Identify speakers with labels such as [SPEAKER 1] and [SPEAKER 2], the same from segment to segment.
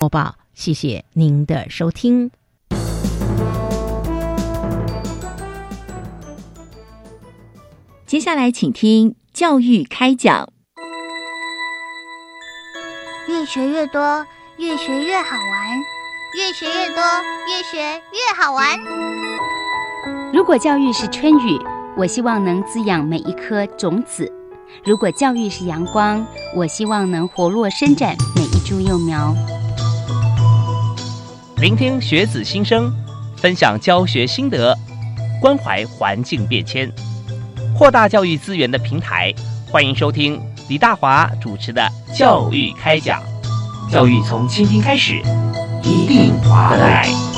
[SPEAKER 1] 播报，谢谢您的收听。
[SPEAKER 2] 接下来，请听教育开讲。
[SPEAKER 3] 越学越多，越学越好玩；越学越多，越学越好玩。
[SPEAKER 2] 如果教育是春雨，我希望能滋养每一颗种子；如果教育是阳光，我希望能活络伸展每一株幼苗。
[SPEAKER 4] 聆听学子心声，分享教学心得，关怀环境变迁。扩大教育资源的平台，欢迎收听李大华主持的《教育开讲》，教育从倾听开始，一定华得来。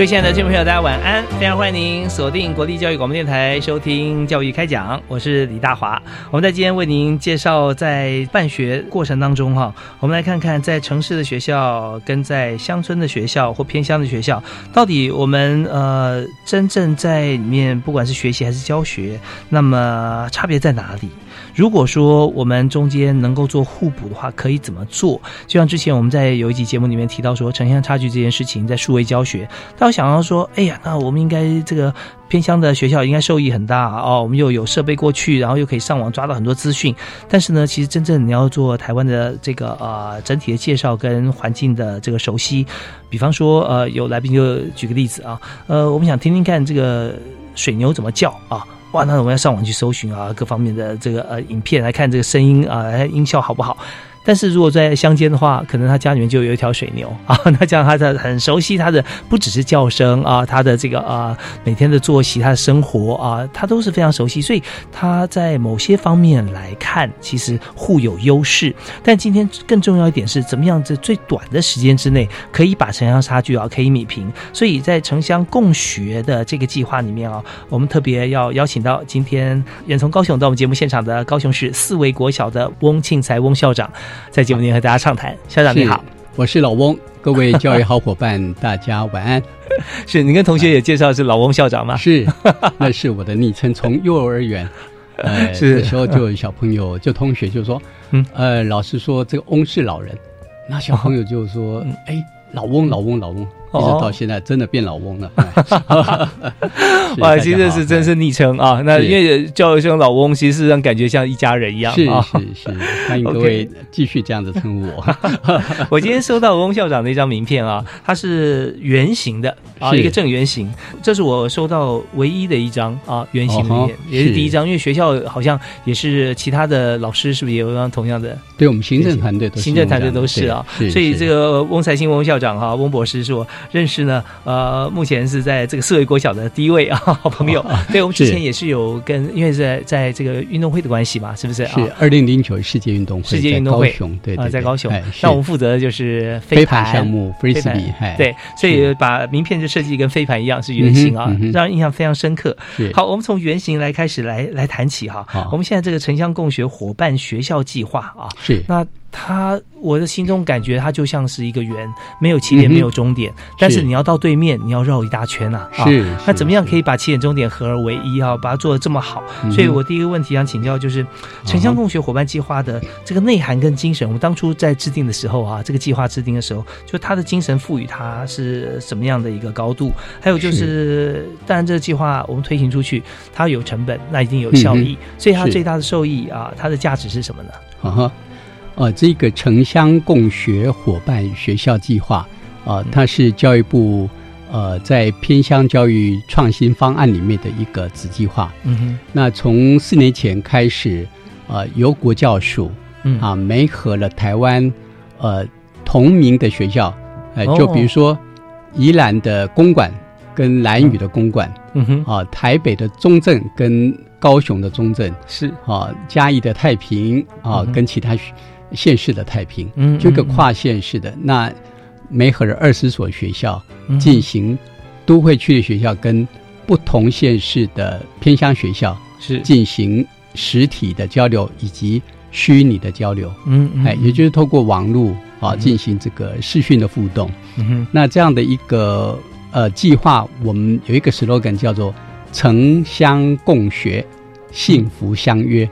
[SPEAKER 4] 各位亲爱的听众朋友，大家晚安！非常欢迎您锁定国立教育广播电台收听《教育开讲》，我是李大华。我们在今天为您介绍，在办学过程当中，哈，我们来看看在城市的学校跟在乡村的学校或偏乡的学校，到底我们呃真正在里面，不管是学习还是教学，那么差别在哪里？如果说我们中间能够做互补的话，可以怎么做？就像之前我们在有一集节目里面提到说，城乡差距这件事情，在数位教学，大家想要说，哎呀，那我们应该这个偏乡的学校应该受益很大哦，我们又有设备过去，然后又可以上网抓到很多资讯。但是呢，其实真正你要做台湾的这个呃整体的介绍跟环境的这个熟悉，比方说呃有来宾就举个例子啊，呃我们想听听看这个水牛怎么叫啊。哇，那我们要上网去搜寻啊，各方面的这个呃影片来看这个声音啊，音效好不好？但是如果在乡间的话，可能他家里面就有一条水牛啊，那这样他的很熟悉他的不只是叫声啊，他的这个啊每天的作息，他的生活啊，他都是非常熟悉，所以他在某些方面来看，其实互有优势。但今天更重要一点是，怎么样在最短的时间之内，可以把城乡差距啊可以弭平。所以在城乡共学的这个计划里面啊，我们特别要邀请到今天远从高雄到我们节目现场的高雄市四维国小的翁庆才翁校长。在节目里和大家畅谈，校长你好，
[SPEAKER 5] 我是老翁，各位教育好伙伴，大家晚安。
[SPEAKER 4] 是你跟同学也介绍是老翁校长吗？
[SPEAKER 5] 是，那是我的昵称。从幼儿园，呃，那时候就有小朋友，就同学就说，嗯，呃，老师说这个翁是老人，那小朋友就说，哎，老翁，老翁，老翁。一直到现在，真的变老翁了。
[SPEAKER 4] 哇，其实是真是昵称啊。那因为叫一声老翁，其实让感觉像一家人一样。
[SPEAKER 5] 是是是，欢迎各位 继续这样子称呼我。
[SPEAKER 4] 我今天收到翁校长的一张名片啊，它是圆形的啊，一个正圆形。这是我收到唯一的一张啊，圆形的面也是第一张。因为学校好像也是其他的老师是不是也有张同样的？
[SPEAKER 5] 对我们行政团队都
[SPEAKER 4] 行政团队都是啊。所以这个翁才兴翁校长哈，翁博士是我。认识呢，呃，目前是在这个四维国小的第一位啊，好 朋友。对，我们之前也是有跟，因为在在这个运动会的关系嘛，是不是？
[SPEAKER 5] 是二零零九世界运动会，
[SPEAKER 4] 世界运动会，
[SPEAKER 5] 对
[SPEAKER 4] 啊，在高雄。那我们负责的就是
[SPEAKER 5] 飞盘项目，飞盘。
[SPEAKER 4] 对，所以把名片就设计跟飞盘一样是圆形啊，让人印象非常深刻。好，我们从圆形来开始来来谈起哈。我们现在这个城乡共学伙伴学校计划啊，
[SPEAKER 5] 是
[SPEAKER 4] 那。它，我的心中感觉它就像是一个圆，没有起点，没有终点。但是你要到对面，你要绕一大圈啊。
[SPEAKER 5] 是。
[SPEAKER 4] 那怎么样可以把起点、终点合而为一啊？把它做的这么好？所以我第一个问题想请教，就是城乡共学伙伴计划的这个内涵跟精神。我们当初在制定的时候啊，这个计划制定的时候，就它的精神赋予它是什么样的一个高度？还有就是，当然这个计划我们推行出去，它有成本，那一定有效益。所以它最大的受益啊，它的价值是什么呢？
[SPEAKER 5] 啊哈。呃，这个城乡共学伙伴学校计划，啊，它是教育部呃在偏乡教育创新方案里面的一个子计划。嗯哼。那从四年前开始，呃，由国教署啊，媒合了台湾呃同名的学校，呃，就比如说宜兰的公馆跟兰屿的公馆，嗯哼，啊，台北的中正跟高雄的中正
[SPEAKER 4] 是
[SPEAKER 5] 啊，嘉义的太平啊，跟其他学。县市的太平，嗯，这个跨县市的那梅河的二十所学校进行都会区的学校跟不同县市的偏乡学校
[SPEAKER 4] 是。
[SPEAKER 5] 进行实体的交流以及虚拟的交流，
[SPEAKER 4] 嗯嗯
[SPEAKER 5] 哎，也就是透过网络啊
[SPEAKER 4] 嗯
[SPEAKER 5] 进行这个视讯的互动。
[SPEAKER 4] 嗯哼。
[SPEAKER 5] 那这样的一个呃计划，我们有一个 slogan 叫做“城乡共学，幸福相约”，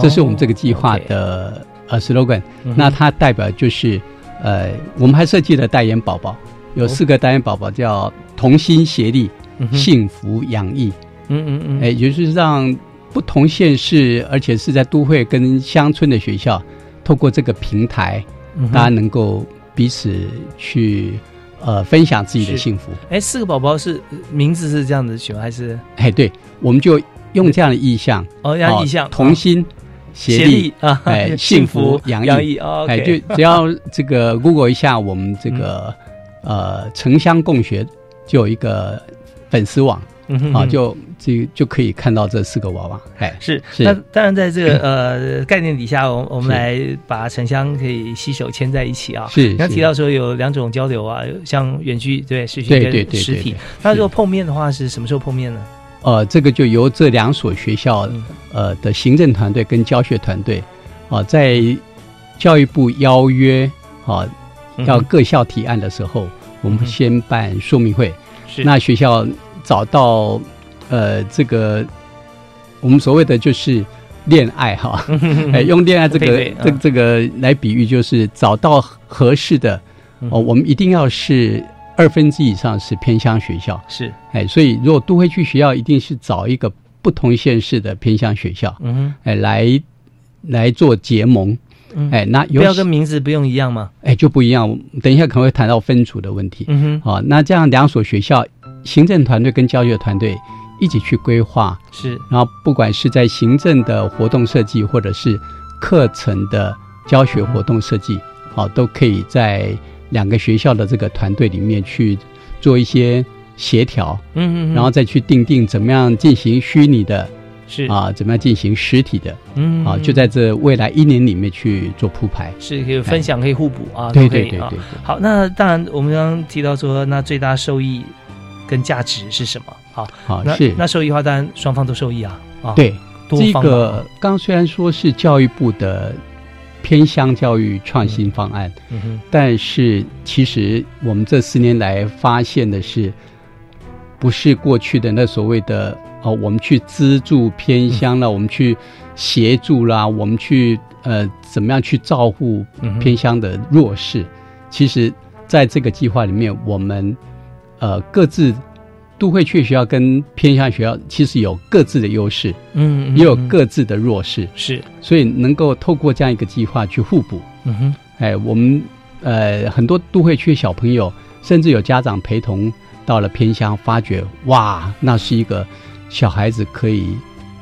[SPEAKER 5] 这是我们这个计划的呃 slogan。那它代表就是呃，我们还设计了代言宝宝，有四个代言宝宝叫同心协力，
[SPEAKER 4] 嗯
[SPEAKER 5] 幸福洋溢。
[SPEAKER 4] 嗯嗯嗯
[SPEAKER 5] 哎，也就是让不同县市，而且是在都会跟乡村的学校，透过这个平台，
[SPEAKER 4] 嗯
[SPEAKER 5] 大家能够彼此去呃分享自己的幸福。
[SPEAKER 4] 哎，四个宝宝是名字是这样子取吗？还是
[SPEAKER 5] 哎，对，我们就用这样的意象，
[SPEAKER 4] 哦，这样意象
[SPEAKER 5] 同心协
[SPEAKER 4] 协
[SPEAKER 5] 力，
[SPEAKER 4] 啊，
[SPEAKER 5] 哎
[SPEAKER 4] 幸
[SPEAKER 5] 幸福洋溢哎就只要这个 Google 一下我们这个、呃城乡共学，就有一个粉丝网啊，
[SPEAKER 4] 嗯哼哼
[SPEAKER 5] 就这就可以看到这四个娃娃。哎，
[SPEAKER 4] 是，
[SPEAKER 5] 是
[SPEAKER 4] 那当然，在这个 呃概念底下，我我们来把城乡可以携手牵在一起啊。
[SPEAKER 5] 是是
[SPEAKER 4] 刚提到说有两种交流啊，像远距对视讯
[SPEAKER 5] 对对对
[SPEAKER 4] 跟实体。那如果碰面的话，是什么时候碰面呢？
[SPEAKER 5] 呃，这个就由这两所学校
[SPEAKER 4] 嗯。
[SPEAKER 5] 呃的行政团队跟教学团队啊，在教育部邀约啊
[SPEAKER 4] 嗯
[SPEAKER 5] 要各校提案的时候，我们先办说明会。
[SPEAKER 4] 是。
[SPEAKER 5] 那学校找到呃这个我们所谓的就是恋爱哈，哎，用恋爱这个
[SPEAKER 4] 配对嗯。
[SPEAKER 5] 这这个来比喻，就是找到合适的
[SPEAKER 4] 嗯。
[SPEAKER 5] 哦，我们一定要是二分之以上是偏乡学校，
[SPEAKER 4] 是。
[SPEAKER 5] 哎，所以如果都会区学校一定是找一个不同县市的偏乡学校，
[SPEAKER 4] 嗯哼。
[SPEAKER 5] 哎，来来做结盟，
[SPEAKER 4] 嗯。
[SPEAKER 5] 哎，那有
[SPEAKER 4] 要跟名字不用一样吗？
[SPEAKER 5] 哎就不一样，等一下可能会谈到分组的问题。
[SPEAKER 4] 嗯哼，
[SPEAKER 5] 好、那这样两所学校行政团队跟教学团队一起去规划，
[SPEAKER 4] 是。
[SPEAKER 5] 然后不管是在行政的活动设计，或者是课程的教学活动设计，好、都可以在两个学校的这个团队里面去做一些协调，
[SPEAKER 4] 嗯嗯，
[SPEAKER 5] 然后再去定定怎么样进行虚拟的
[SPEAKER 4] 是
[SPEAKER 5] 啊，怎么样进行实体的
[SPEAKER 4] 嗯
[SPEAKER 5] 啊，就在这未来一年里面去做铺排。
[SPEAKER 4] 是可以分享，可以互补啊，
[SPEAKER 5] 对对对对。对。
[SPEAKER 4] 好，那当然，我们刚刚提到说，那最大收益跟价值是什么？好，那
[SPEAKER 5] 好是
[SPEAKER 4] 那受益的话，当然双方都受益啊。啊，，
[SPEAKER 5] 对，这个刚虽然说是教育部的偏乡教育创新方案，
[SPEAKER 4] 嗯。哼，
[SPEAKER 5] 但是其实我们这四年来发现的是，不是过去的那所谓的哦，我们去资助偏乡了，我们去协助啦，我们去呃怎么样去照顾
[SPEAKER 4] 嗯
[SPEAKER 5] 偏乡的弱势。其实，在这个计划里面，我们呃各自都会区学校跟偏乡学校其实有各自的优势，
[SPEAKER 4] 嗯，嗯
[SPEAKER 5] 也有
[SPEAKER 4] 嗯。
[SPEAKER 5] 各自的弱势，
[SPEAKER 4] 是，
[SPEAKER 5] 所以能够透过这样一个计划去互补。
[SPEAKER 4] 嗯哼，
[SPEAKER 5] 哎，我们呃很多都会区小朋友，甚至有家长陪同到了偏乡，发觉哇，那是一个小孩子可以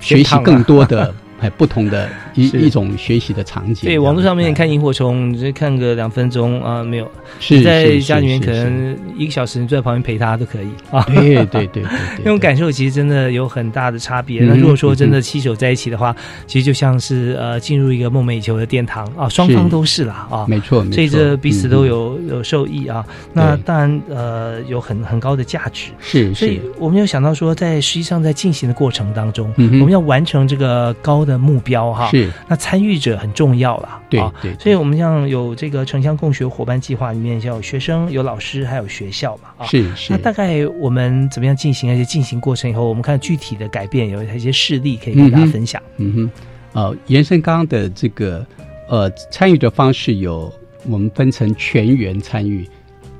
[SPEAKER 5] 学习更多的哎不同的一一种学习的场景。
[SPEAKER 4] 对，网络上面
[SPEAKER 5] 哎
[SPEAKER 4] 看萤火虫，你就看个两分钟啊，没有。
[SPEAKER 5] 是
[SPEAKER 4] 在家里面可能一个小时，你坐在旁边陪他都可以啊。
[SPEAKER 5] 对对对
[SPEAKER 4] 那种感受其实真的有很大的差别。
[SPEAKER 5] 嗯
[SPEAKER 4] 那如果说真的七手在一起的话，其实就像是呃进入一个梦寐以求的殿堂啊，双方都是啦啊。
[SPEAKER 5] 没错，
[SPEAKER 4] 所以这彼此都
[SPEAKER 5] 嗯
[SPEAKER 4] 有有受益啊。那当然呃有很很高的价值。
[SPEAKER 5] 是
[SPEAKER 4] 所以，我们有想到说，在实际上在进行的过程当中，我们要完成这个高的目标哈。
[SPEAKER 5] 是，
[SPEAKER 4] 那参与者很重要啦，
[SPEAKER 5] 对
[SPEAKER 4] 啊。
[SPEAKER 5] 对，
[SPEAKER 4] 所以，我们像有这个城乡共学伙伴计划里面，像有学生、有老师，还有学校嘛，啊。
[SPEAKER 5] 是是
[SPEAKER 4] 那大概我们怎么样进行？而且进行过程以后，我们看具体的改变，有一些事例可以跟大家分享。
[SPEAKER 5] 嗯哼，呃，延伸刚刚的这个呃参与的方式有，我们分成全员参与，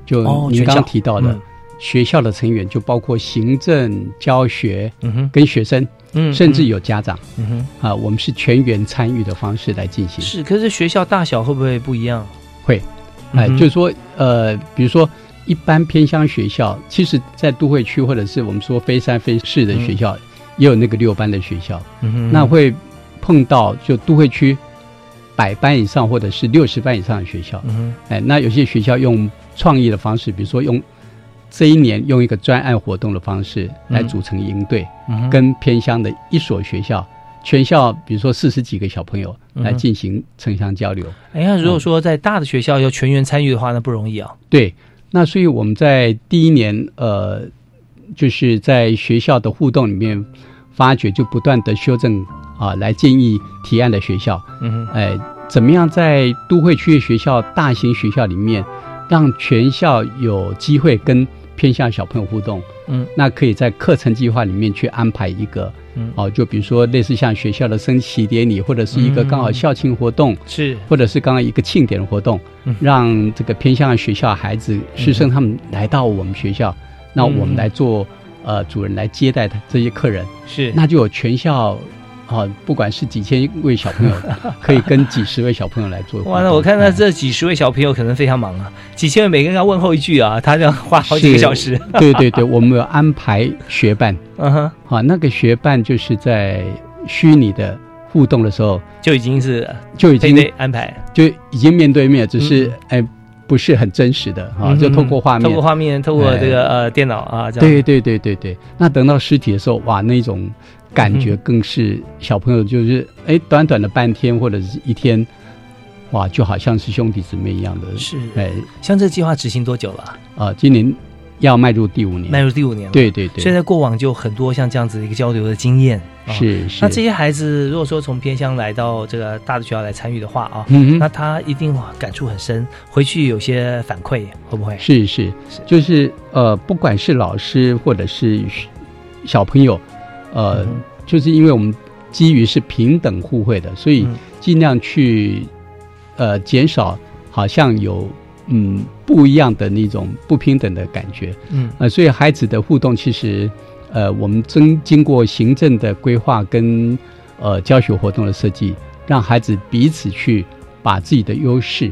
[SPEAKER 5] 就您刚刚提到的、
[SPEAKER 4] 嗯
[SPEAKER 5] 学校的成员，就包括行政、教学
[SPEAKER 4] 嗯哼，
[SPEAKER 5] 跟学生，
[SPEAKER 4] 嗯，
[SPEAKER 5] 甚至
[SPEAKER 4] 嗯
[SPEAKER 5] 有家长
[SPEAKER 4] 嗯。哼。
[SPEAKER 5] 啊、我们是全员参与的方式来进行。
[SPEAKER 4] 是，可是学校大小会不会不一样？
[SPEAKER 5] 会，哎、
[SPEAKER 4] 嗯
[SPEAKER 5] 就是说，呃，比如说一般偏乡学校，其实在都会区或者是我们说非山非市的学校，也有那个六班的学校，
[SPEAKER 4] 嗯哼，
[SPEAKER 5] 那会碰到就都会区百班以上或者是六十班以上的学校，
[SPEAKER 4] 嗯哼。
[SPEAKER 5] 哎，那有些学校用创意的方式，比如说用这一年用一个专案活动的方式来
[SPEAKER 4] 嗯。
[SPEAKER 5] 组成营队，
[SPEAKER 4] 嗯
[SPEAKER 5] 跟偏乡的一所学校。全校比如说四十几个小朋友来进行城乡交流，
[SPEAKER 4] 哎呀，如果说在大的学校要全员参与的话，那不容易啊。
[SPEAKER 5] 对，那所以我们在第一年，呃，就是在学校的互动里面发掘，就不断的修正啊，来建议提案的学校，
[SPEAKER 4] 嗯哼，
[SPEAKER 5] 哎，怎么样在都会区的学校、大型学校里面，让全校有机会跟偏向小朋友互动？
[SPEAKER 4] 嗯，
[SPEAKER 5] 那可以在课程计划里面去安排一个，
[SPEAKER 4] 嗯。
[SPEAKER 5] 哦，就比如说类似像学校的升旗典礼，或者是一个
[SPEAKER 4] 嗯
[SPEAKER 5] 刚好校庆活动，
[SPEAKER 4] 是，
[SPEAKER 5] 或者是刚刚一个庆典的活动，
[SPEAKER 4] 嗯。
[SPEAKER 5] 让这个偏向学校孩子师生他们来到我们学校，那我们来做呃主人来接待他这些客人，
[SPEAKER 4] 是，
[SPEAKER 5] 那就有全校啊、不管是几千位小朋友，可以跟几十位小朋友来做。
[SPEAKER 4] 哇，那我看到
[SPEAKER 5] 哎
[SPEAKER 4] 这几十位小朋友可能非常忙啊，几千位每个人要问候一句啊，他要花好几个小时。
[SPEAKER 5] 对对对，我们有安排学伴，
[SPEAKER 4] 嗯哼，
[SPEAKER 5] 啊，那个学伴就是在虚拟的互动的时候
[SPEAKER 4] 就已经是
[SPEAKER 5] 就已经
[SPEAKER 4] 安排，
[SPEAKER 5] 就已经面对面，只是
[SPEAKER 4] 嗯
[SPEAKER 5] 哎、不是很真实的哈、
[SPEAKER 4] 嗯
[SPEAKER 5] 就透过画面。
[SPEAKER 4] 透过画面，透过
[SPEAKER 5] 哎
[SPEAKER 4] 这个呃电脑啊，这样
[SPEAKER 5] 对对对对对，那等到实体的时候，哇，那种感觉
[SPEAKER 4] 嗯
[SPEAKER 5] 更是小朋友就是哎、短短的半天或者是一天，哇，就好像是兄弟姊妹一样的。
[SPEAKER 4] 是。
[SPEAKER 5] 哎
[SPEAKER 4] 像这个计划执行多久了啊？
[SPEAKER 5] 啊、今年要迈入第五年。
[SPEAKER 4] 迈入第五年了。，
[SPEAKER 5] 对对对，
[SPEAKER 4] 所以在过往就很多像这样子的一个交流的经验。啊
[SPEAKER 5] 是是。
[SPEAKER 4] 那这些孩子如果说从偏乡来到这个大的学校来参与的话啊，那他一定感触很深，回去有些反馈会不会？
[SPEAKER 5] 是是
[SPEAKER 4] 是
[SPEAKER 5] 就是呃，不管是老师或者是小朋友，呃，
[SPEAKER 4] 嗯
[SPEAKER 5] 就是因为我们基于是平等互惠的，所以
[SPEAKER 4] 嗯
[SPEAKER 5] 尽量去呃减少好像有嗯不一样的那种不平等的感觉。
[SPEAKER 4] 嗯
[SPEAKER 5] 呃，所以孩子的互动其实呃，我们经经过行政的规划跟呃教学活动的设计，让孩子彼此去把自己的优势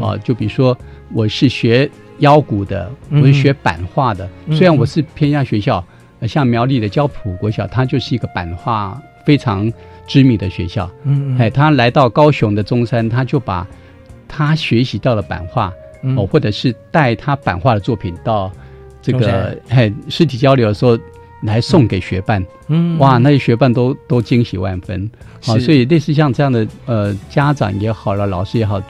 [SPEAKER 5] 啊、就比如说我是学腰鼓的，
[SPEAKER 4] 嗯
[SPEAKER 5] 我是学版画的。
[SPEAKER 4] 嗯
[SPEAKER 5] 虽然我是偏向学校，呃像苗栗的交普国小，它就是一个版画非常知名的学校。
[SPEAKER 4] 嗯嗯
[SPEAKER 5] 哎，他来到高雄的中山，他就把他学习到的版画、
[SPEAKER 4] 嗯
[SPEAKER 5] 哦，或者是带他版画的作品到这个哎实体交流的时候来送给学伴。
[SPEAKER 4] 嗯
[SPEAKER 5] 哇，那些学伴都都惊喜万分。好、所以类似像这样的呃家长也好了，老师也好，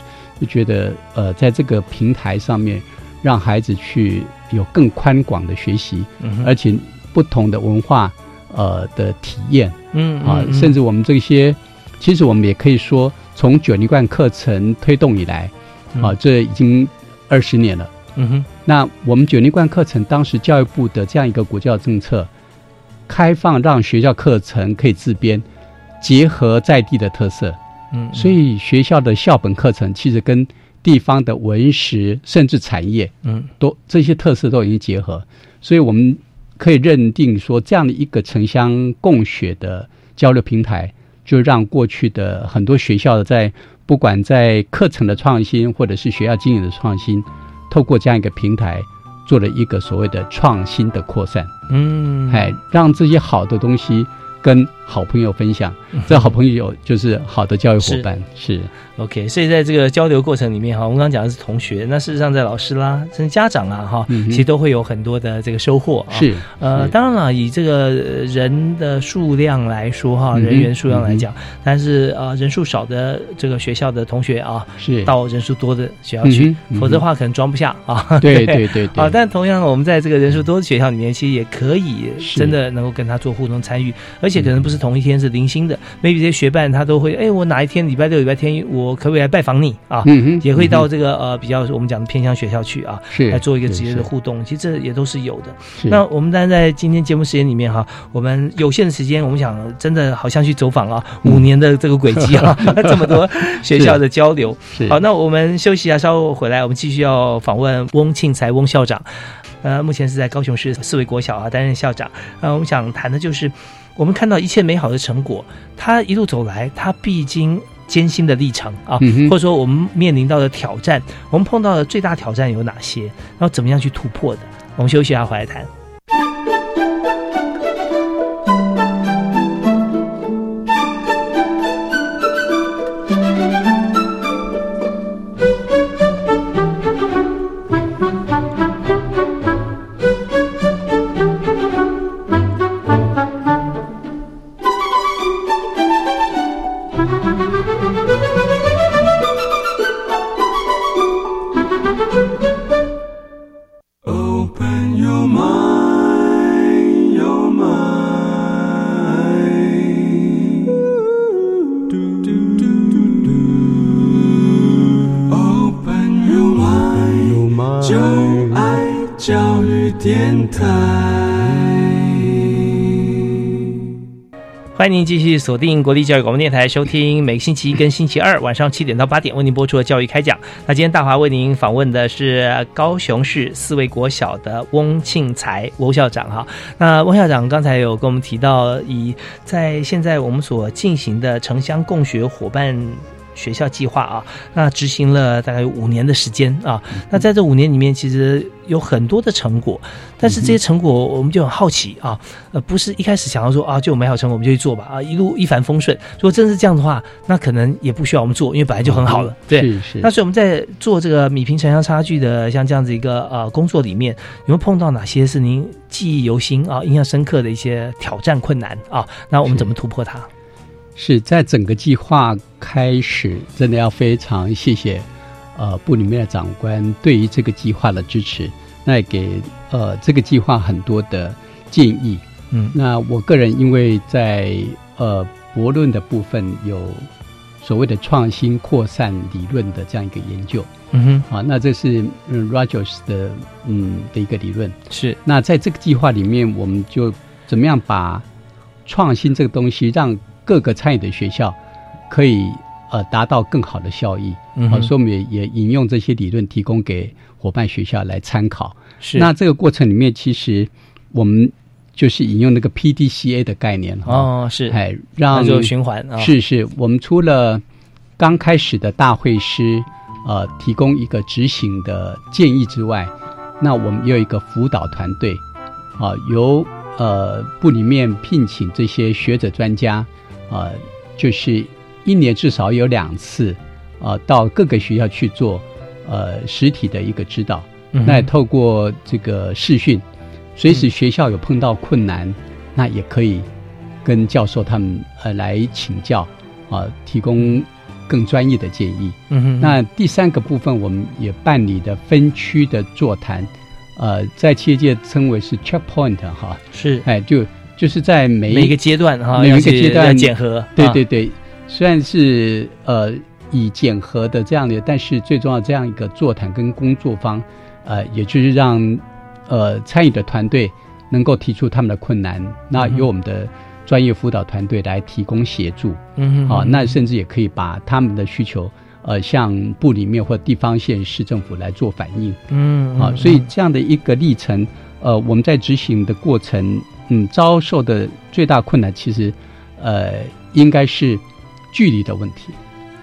[SPEAKER 5] 就觉得呃在这个平台上面，让孩子去有更宽广的学习，
[SPEAKER 4] 嗯哼
[SPEAKER 5] 而且不同的文化呃的体验。
[SPEAKER 4] 嗯
[SPEAKER 5] 啊，
[SPEAKER 4] 嗯。
[SPEAKER 5] 甚至我们这些，其实我们也可以说，从九年贯课程推动以来，啊，这已经二十年了。
[SPEAKER 4] 嗯哼。
[SPEAKER 5] 那我们九年贯课程当时教育部的这样一个国教政策，开放让学校课程可以自编，结合在地的特色，
[SPEAKER 4] 嗯，
[SPEAKER 5] 所以学校的校本课程其实跟地方的文史甚至产业
[SPEAKER 4] 嗯。
[SPEAKER 5] 都这些特色都已经结合，所以我们可以认定说，这样的一个城乡共学的交流平台，就让过去的很多学校在不管在课程的创新，或者是学校经营的创新，透过这样一个平台，做了一个所谓的创新的扩散，
[SPEAKER 4] 嗯，
[SPEAKER 5] 哎，让这些好的东西跟好朋友分享，这好朋友就是好的教育伙伴，是。
[SPEAKER 4] OK，所以在这个交流过程里面哈，我们刚刚讲的是同学，那事实上在老师啦，甚至家长啊哈，其实都会有很多的这个收获啊。
[SPEAKER 5] 是，
[SPEAKER 4] 呃，当然了，以这个呃人的数量来说哈，人员数量来讲，但是呃人数少的这个学校的同学啊，
[SPEAKER 5] 是。
[SPEAKER 4] 到人数多的学校去，否则的话可能装不下啊。
[SPEAKER 5] 对对对对，
[SPEAKER 4] 啊，但同样，我们在这个人数多的学校里面，其实也可以真的能够跟他做互动参与，而且可能不是同一天，是零星的。maybe 这些学伴他都会，哎，我哪一天礼拜六、礼拜天，我可不可以来拜访你啊？
[SPEAKER 5] 嗯哼，
[SPEAKER 4] 也会到
[SPEAKER 5] 嗯
[SPEAKER 4] 这个呃比较我们讲的偏向学校去啊，
[SPEAKER 5] 是
[SPEAKER 4] 来做一个直接的互动。其实这也都是有的。那我们当然在今天节目时间里面哈，我们有限的时间，我们想真的好像去走访啊
[SPEAKER 5] 嗯
[SPEAKER 4] 五年的这个轨迹啊，这么多学校的交流。
[SPEAKER 5] 是
[SPEAKER 4] 好，那我们休息一下，稍后回来，我们继续要访问翁庆才翁校长。呃，目前是在高雄市四维国小啊担任校长。呃，我们想谈的就是，我们看到一切美好的成果，他一路走来，他必经艰辛的历程啊，
[SPEAKER 5] 嗯
[SPEAKER 4] 或者说我们面临到的挑战，我们碰到的最大挑战有哪些？然后怎么样去突破的？我们休息一下，回来谈。迎您继续锁定国立教育广播电台，收听每个星期一跟星期二晚上七点到八点为您播出的教育开讲。那今天大华为您访问的是高雄市四维国小的翁庆才翁校长哈。那翁校长刚才有跟我们提到，以在现在我们所进行的城乡共学伙伴。学校计划啊，那执行了大概有五年的时间啊。那在这五年里面，其实有很多的成果，但是这些成果我们就很好奇啊。呃，不是一开始想要说啊，就有美好成果我们就去做吧啊，一路一帆风顺。如果真是这样的话，那可能也不需要我们做，因为本来就很好了。对，
[SPEAKER 5] 是是。
[SPEAKER 4] 那所以我们在做这个米平城乡差距的像这样子一个呃工作里面，有没有碰到哪些是您记忆犹新啊、印象深刻的一些挑战困难啊？那我们怎么突破它？
[SPEAKER 5] 是在整个计划开始，真的要非常谢谢，呃，部里面的长官对于这个计划的支持，那也给呃这个计划很多的建议。
[SPEAKER 4] 嗯，
[SPEAKER 5] 那我个人因为在呃博论的部分有所谓的创新扩散理论的这样一个研究，
[SPEAKER 4] 嗯
[SPEAKER 5] 哼，啊，那这是嗯 Rogers 的嗯的一个理论。
[SPEAKER 4] 是，
[SPEAKER 5] 那在这个计划里面，我们就怎么样把创新这个东西让各个参与的学校可以呃达到更好的效益，
[SPEAKER 4] 嗯，
[SPEAKER 5] 所以我们也也引用这些理论提供给伙伴学校来参考。
[SPEAKER 4] 是，
[SPEAKER 5] 那这个过程里面，其实我们就是引用那个 PDCA 的概念
[SPEAKER 4] 哦，是，
[SPEAKER 5] 哎，让
[SPEAKER 4] 就循环啊，
[SPEAKER 5] 是是，我们除了刚开始的大会师呃提供一个执行的建议之外，那我们也有一个辅导团队啊，由呃部里面聘请这些学者专家。呃，就是一年至少有两次，呃，到各个学校去做呃实体的一个指导。那也透过这个视讯，随时学校有碰到困难，那也可以跟教授他们呃来请教啊，提供更专业的建议。
[SPEAKER 4] 嗯哼。
[SPEAKER 5] 那第三个部分，我们也办理的分区的座谈，呃，在企业界称为是 checkpoint 哈。
[SPEAKER 4] 是。
[SPEAKER 5] 哎，就。就是在每
[SPEAKER 4] 每一个阶段哈，
[SPEAKER 5] 每一个阶段
[SPEAKER 4] 检核，
[SPEAKER 5] 对对对，虽然是呃以检核的这样的，但是最重要这样一个座谈跟工作方，呃，也就是让呃参与的团队能够提出他们的困难，那由我们的专业辅导团队来提供协助，
[SPEAKER 4] 嗯，
[SPEAKER 5] 好，那甚至也可以把他们的需求呃向部里面或地方县市政府来做反映，
[SPEAKER 4] 嗯，
[SPEAKER 5] 好，所以这样的一个历程，呃，我们在执行的过程。嗯，遭受的最大困难其实，呃，应该是距离的问题。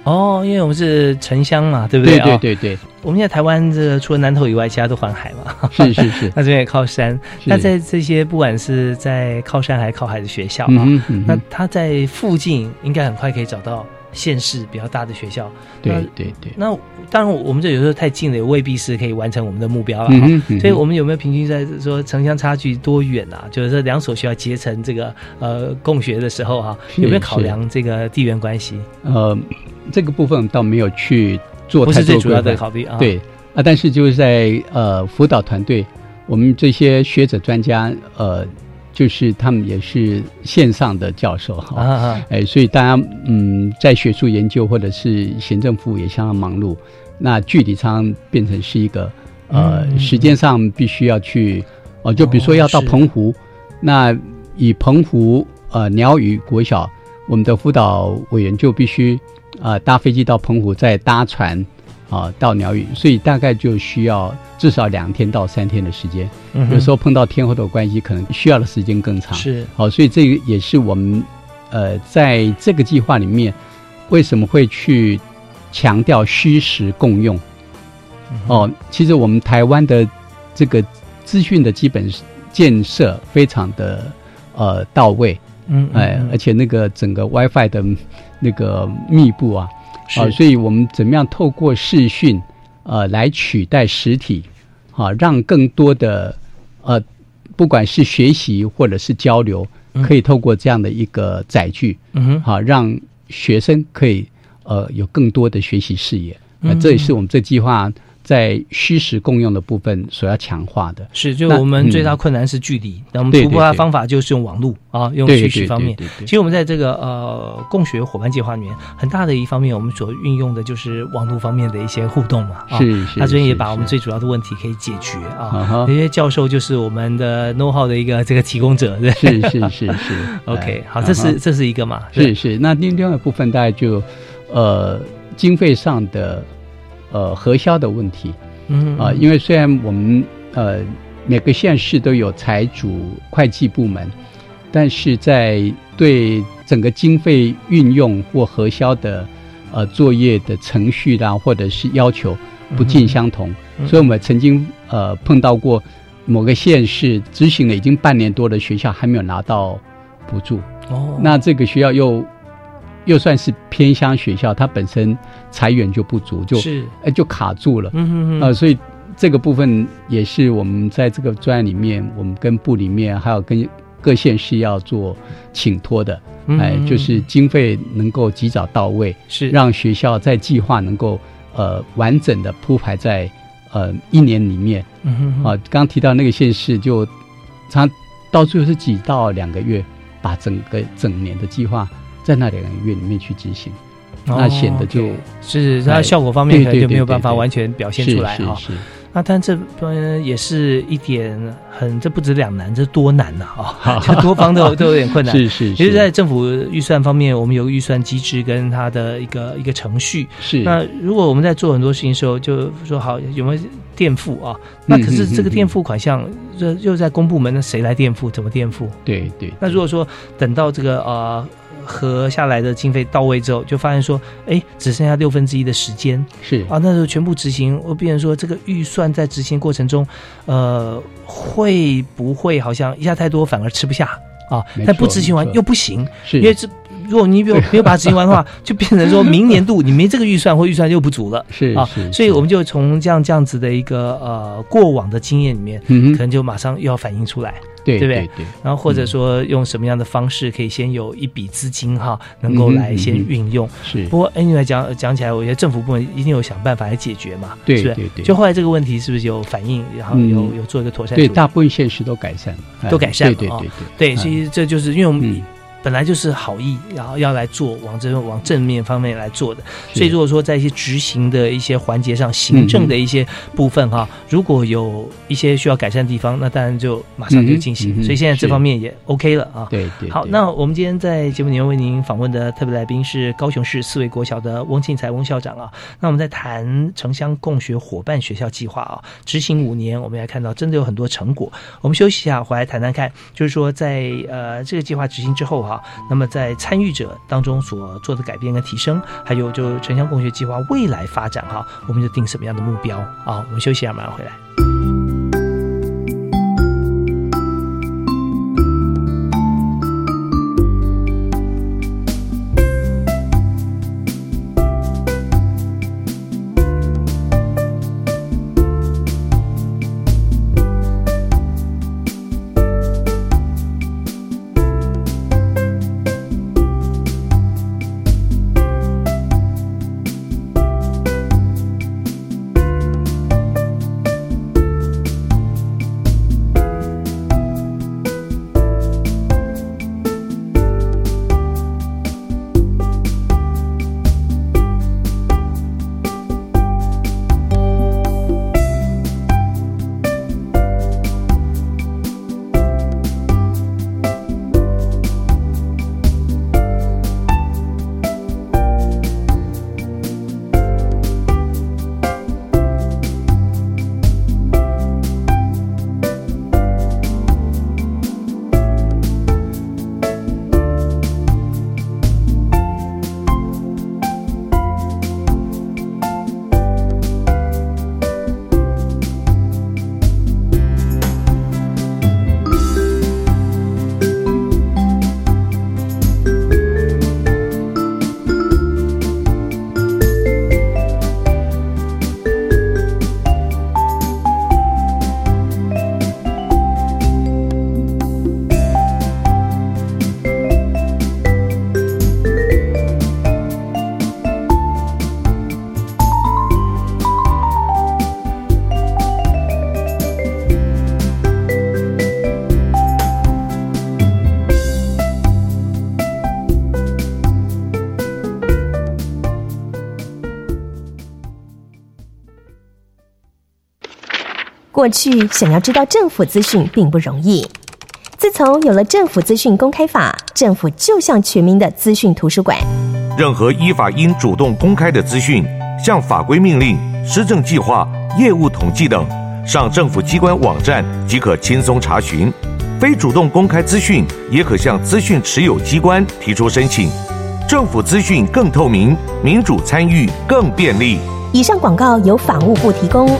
[SPEAKER 4] 哦，因为我们是城乡嘛，对不对？
[SPEAKER 5] 对对对对。
[SPEAKER 4] 我们现在台湾这除了南投以外，其他都环海嘛。
[SPEAKER 5] 是是是。
[SPEAKER 4] 那这边也靠山。那在这些不管是在靠山还是靠海的学校啊，那它在附近应该很快可以找到。县市比较大的学校，
[SPEAKER 5] 对对对。
[SPEAKER 4] 那当然，我们这有时候太近了，也未必是可以完成我们的目标了。所以，我们有没有平均在说城乡差距多远啊？就是这两所学校结成这个呃共学的时候哈，有没有考量这个地缘关系？
[SPEAKER 5] 呃，这个部分倒没有去做，
[SPEAKER 4] 不是最主要的考虑啊。
[SPEAKER 5] 对啊，但是就是在呃辅导团队，我们这些学者专家呃。就是他们也是线上的教授哈，哎，所以大家嗯，在学术研究或者是行政服务也相当忙碌，那距离常常变成是一个呃时间上必须要去哦，就比如说要到澎湖，那以澎湖呃鸟语国小，我们的辅导委员就必须啊搭飞机到澎湖，再搭船。啊，到鸟语，所以大概就需要至少两天到三天的时间。有时候碰到天候的关系，可能需要的时间更长。
[SPEAKER 4] 是，
[SPEAKER 5] 好，所以这个也是我们呃在这个计划里面为什么会去强调虚实共用。哦，其实我们台湾的这个资讯的基本建设非常的呃到位，
[SPEAKER 4] 嗯，
[SPEAKER 5] 哎，而且那个整个 WiFi 的那个密布啊。啊，所以我们怎么样透过视讯，呃，来取代实体，啊，让更多的呃，不管是学习或者是交流，可以透过这样的一个载具，
[SPEAKER 4] 嗯哼，
[SPEAKER 5] 好，让学生可以呃有更多的学习视野。那这也是我们这计划在虚实共用的部分所要强化的。
[SPEAKER 4] 是，就我们最大
[SPEAKER 5] 嗯
[SPEAKER 4] 困难是距离，那我们突破它方法就是用网络啊，用
[SPEAKER 5] 对对
[SPEAKER 4] 学习方面。
[SPEAKER 5] 对对对
[SPEAKER 4] 其实我们在这个呃共学伙伴计划里面，很大的一方面，我们所运用的就是网络方面的一些互动嘛啊。
[SPEAKER 5] 是是，
[SPEAKER 4] 他这边也把我们最主要的问题可以解决啊。
[SPEAKER 5] 啊哈
[SPEAKER 4] 因为教授就是我们的 know how 的一个这个提供者，对。
[SPEAKER 5] 是是是是
[SPEAKER 4] OK，
[SPEAKER 5] 哎
[SPEAKER 4] 好，这是这是一个嘛？
[SPEAKER 5] 是是，那另另外一部分大概就呃经费上的呃核销的问题。
[SPEAKER 4] 嗯
[SPEAKER 5] 啊、因为虽然我们呃每个县市都有财主会计部门，但是在对整个经费运用或核销的呃作业的程序啦，或者是要求不尽相同，
[SPEAKER 4] 嗯。
[SPEAKER 5] 所以我们曾经呃碰到过某个县市执行了已经半年多的学校还没有拿到补助。
[SPEAKER 4] 哦，
[SPEAKER 5] 那这个学校又又算是偏乡学校，它本身财源就不足，就是。哎就卡住了。
[SPEAKER 4] 嗯哼哼。
[SPEAKER 5] 呃，所以这个部分也是我们在这个专案里面，我们跟部里面还有跟各县市要做请托的，
[SPEAKER 4] 嗯
[SPEAKER 5] 哎，就是经费能够及早到位，
[SPEAKER 4] 是。
[SPEAKER 5] 让学校在计划能够呃完整的铺排在呃一年里面。
[SPEAKER 4] 嗯哼哼。
[SPEAKER 5] 啊，刚刚提到那个县市就，常到最后是几到两个月，把整个整年的计划在那两个月里面去执行，那显得就
[SPEAKER 4] 哦是它
[SPEAKER 5] 哎
[SPEAKER 4] 效果方面
[SPEAKER 5] 对
[SPEAKER 4] 可能就没有办法完全表现出来哈。
[SPEAKER 5] 是是，
[SPEAKER 4] 那但这边也是一点很，这不止两难，这多难呐啊！这多方都有 都有点困难。
[SPEAKER 5] 是是
[SPEAKER 4] 其实，在政府预算方面，我们有个预算机制跟它的一个一个程序。
[SPEAKER 5] 是
[SPEAKER 4] 那如果我们在做很多事情的时候，就说好有没有垫付啊？那可是这个垫付款项，这又在公部门，那谁来垫付？怎么垫付？
[SPEAKER 5] 对对，
[SPEAKER 4] 那如果说等到这个呃合下来的经费到位之后，就发现说，哎，只剩下六分之一的时间
[SPEAKER 5] 是
[SPEAKER 4] 啊，那时候全部执行，我变成说这个预算在执行过程中，呃，会不会好像一下太多反而吃不下啊？
[SPEAKER 5] 没
[SPEAKER 4] 但不执行完又不行，
[SPEAKER 5] 是
[SPEAKER 4] 因为这。如果你没有没有把它执行完的话，就变成说明年度你没这个预算或预算又不足了 啊
[SPEAKER 5] 是啊，
[SPEAKER 4] 所以我们就从这样这样子的一个呃过往的经验里面，
[SPEAKER 5] 嗯
[SPEAKER 4] 可能就马上又要反映出来。
[SPEAKER 5] 对
[SPEAKER 4] 对？不对然后或者说用什么样的方式可以先有一笔资金哈，能够来先运用。
[SPEAKER 5] 是。
[SPEAKER 4] 不过 anyway 讲讲起来，我觉得政府部门一定有想办法来解决嘛，
[SPEAKER 5] 对
[SPEAKER 4] 是不是？
[SPEAKER 5] 对对。
[SPEAKER 4] 就后来这个问题是不是有反应，然后
[SPEAKER 5] 嗯。
[SPEAKER 4] 有有做一个妥善？
[SPEAKER 5] 对大部分现实都改善了，哎
[SPEAKER 4] 都改善了哦
[SPEAKER 5] 对对对
[SPEAKER 4] 对，
[SPEAKER 5] 哎
[SPEAKER 4] 所以这就是因为我们
[SPEAKER 5] 嗯
[SPEAKER 4] 本来就是好意，然后要来做往这往正面方面来做的，所以如果说在一些执行的一些环节上，行政的一些部分哈，如果有一些需要改善的地方，那当然就马上就进行。
[SPEAKER 5] 嗯嗯
[SPEAKER 4] 所以现在这方面也 OK 了啊。
[SPEAKER 5] 对对，
[SPEAKER 4] 好，那我们今天在节目里面为您访问的特别来宾是高雄市四维国小的翁庆才翁校长啊。那我们在谈城乡共学伙伴学校计划啊，执行五年，我们也看到真的有很多成果。我们休息一下，回来谈谈看，就是说在呃这个计划执行之后哈、那么在参与者当中所做的改变跟提升，还有就城乡共学计划未来发展哈、我们就定什么样的目标啊？我们休息一下，马上回来。
[SPEAKER 6] 过去想要知道政府资讯并不容易。自从有了政府资讯公开法，政府就像全民的资讯图书馆。
[SPEAKER 7] 任何依法应主动公开的资讯，像法规命令、施政计划、业务统计等，上政府机关网站即可轻松查询。非主动公开资讯，也可向资讯持有机关提出申请。政府资讯更透明，民主参与更便利。
[SPEAKER 6] 以上广告由法务部提供。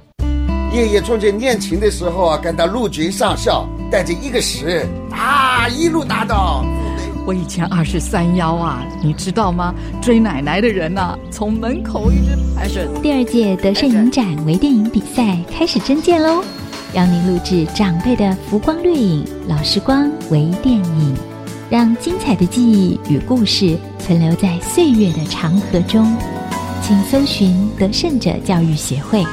[SPEAKER 8] 爷爷从前练琴的时候啊，感到陆军上校，带着一个十啊，一路打到。
[SPEAKER 9] 我以前二十三幺啊，你知道吗？追奶奶的人呐、从门口一直排着。
[SPEAKER 2] 第二届德胜影展微电影比赛开始征件喽，邀您录制长辈的浮光掠影、老时光微电影，让精彩的记忆与故事存留在岁月的长河中。请搜寻得胜者教育协会。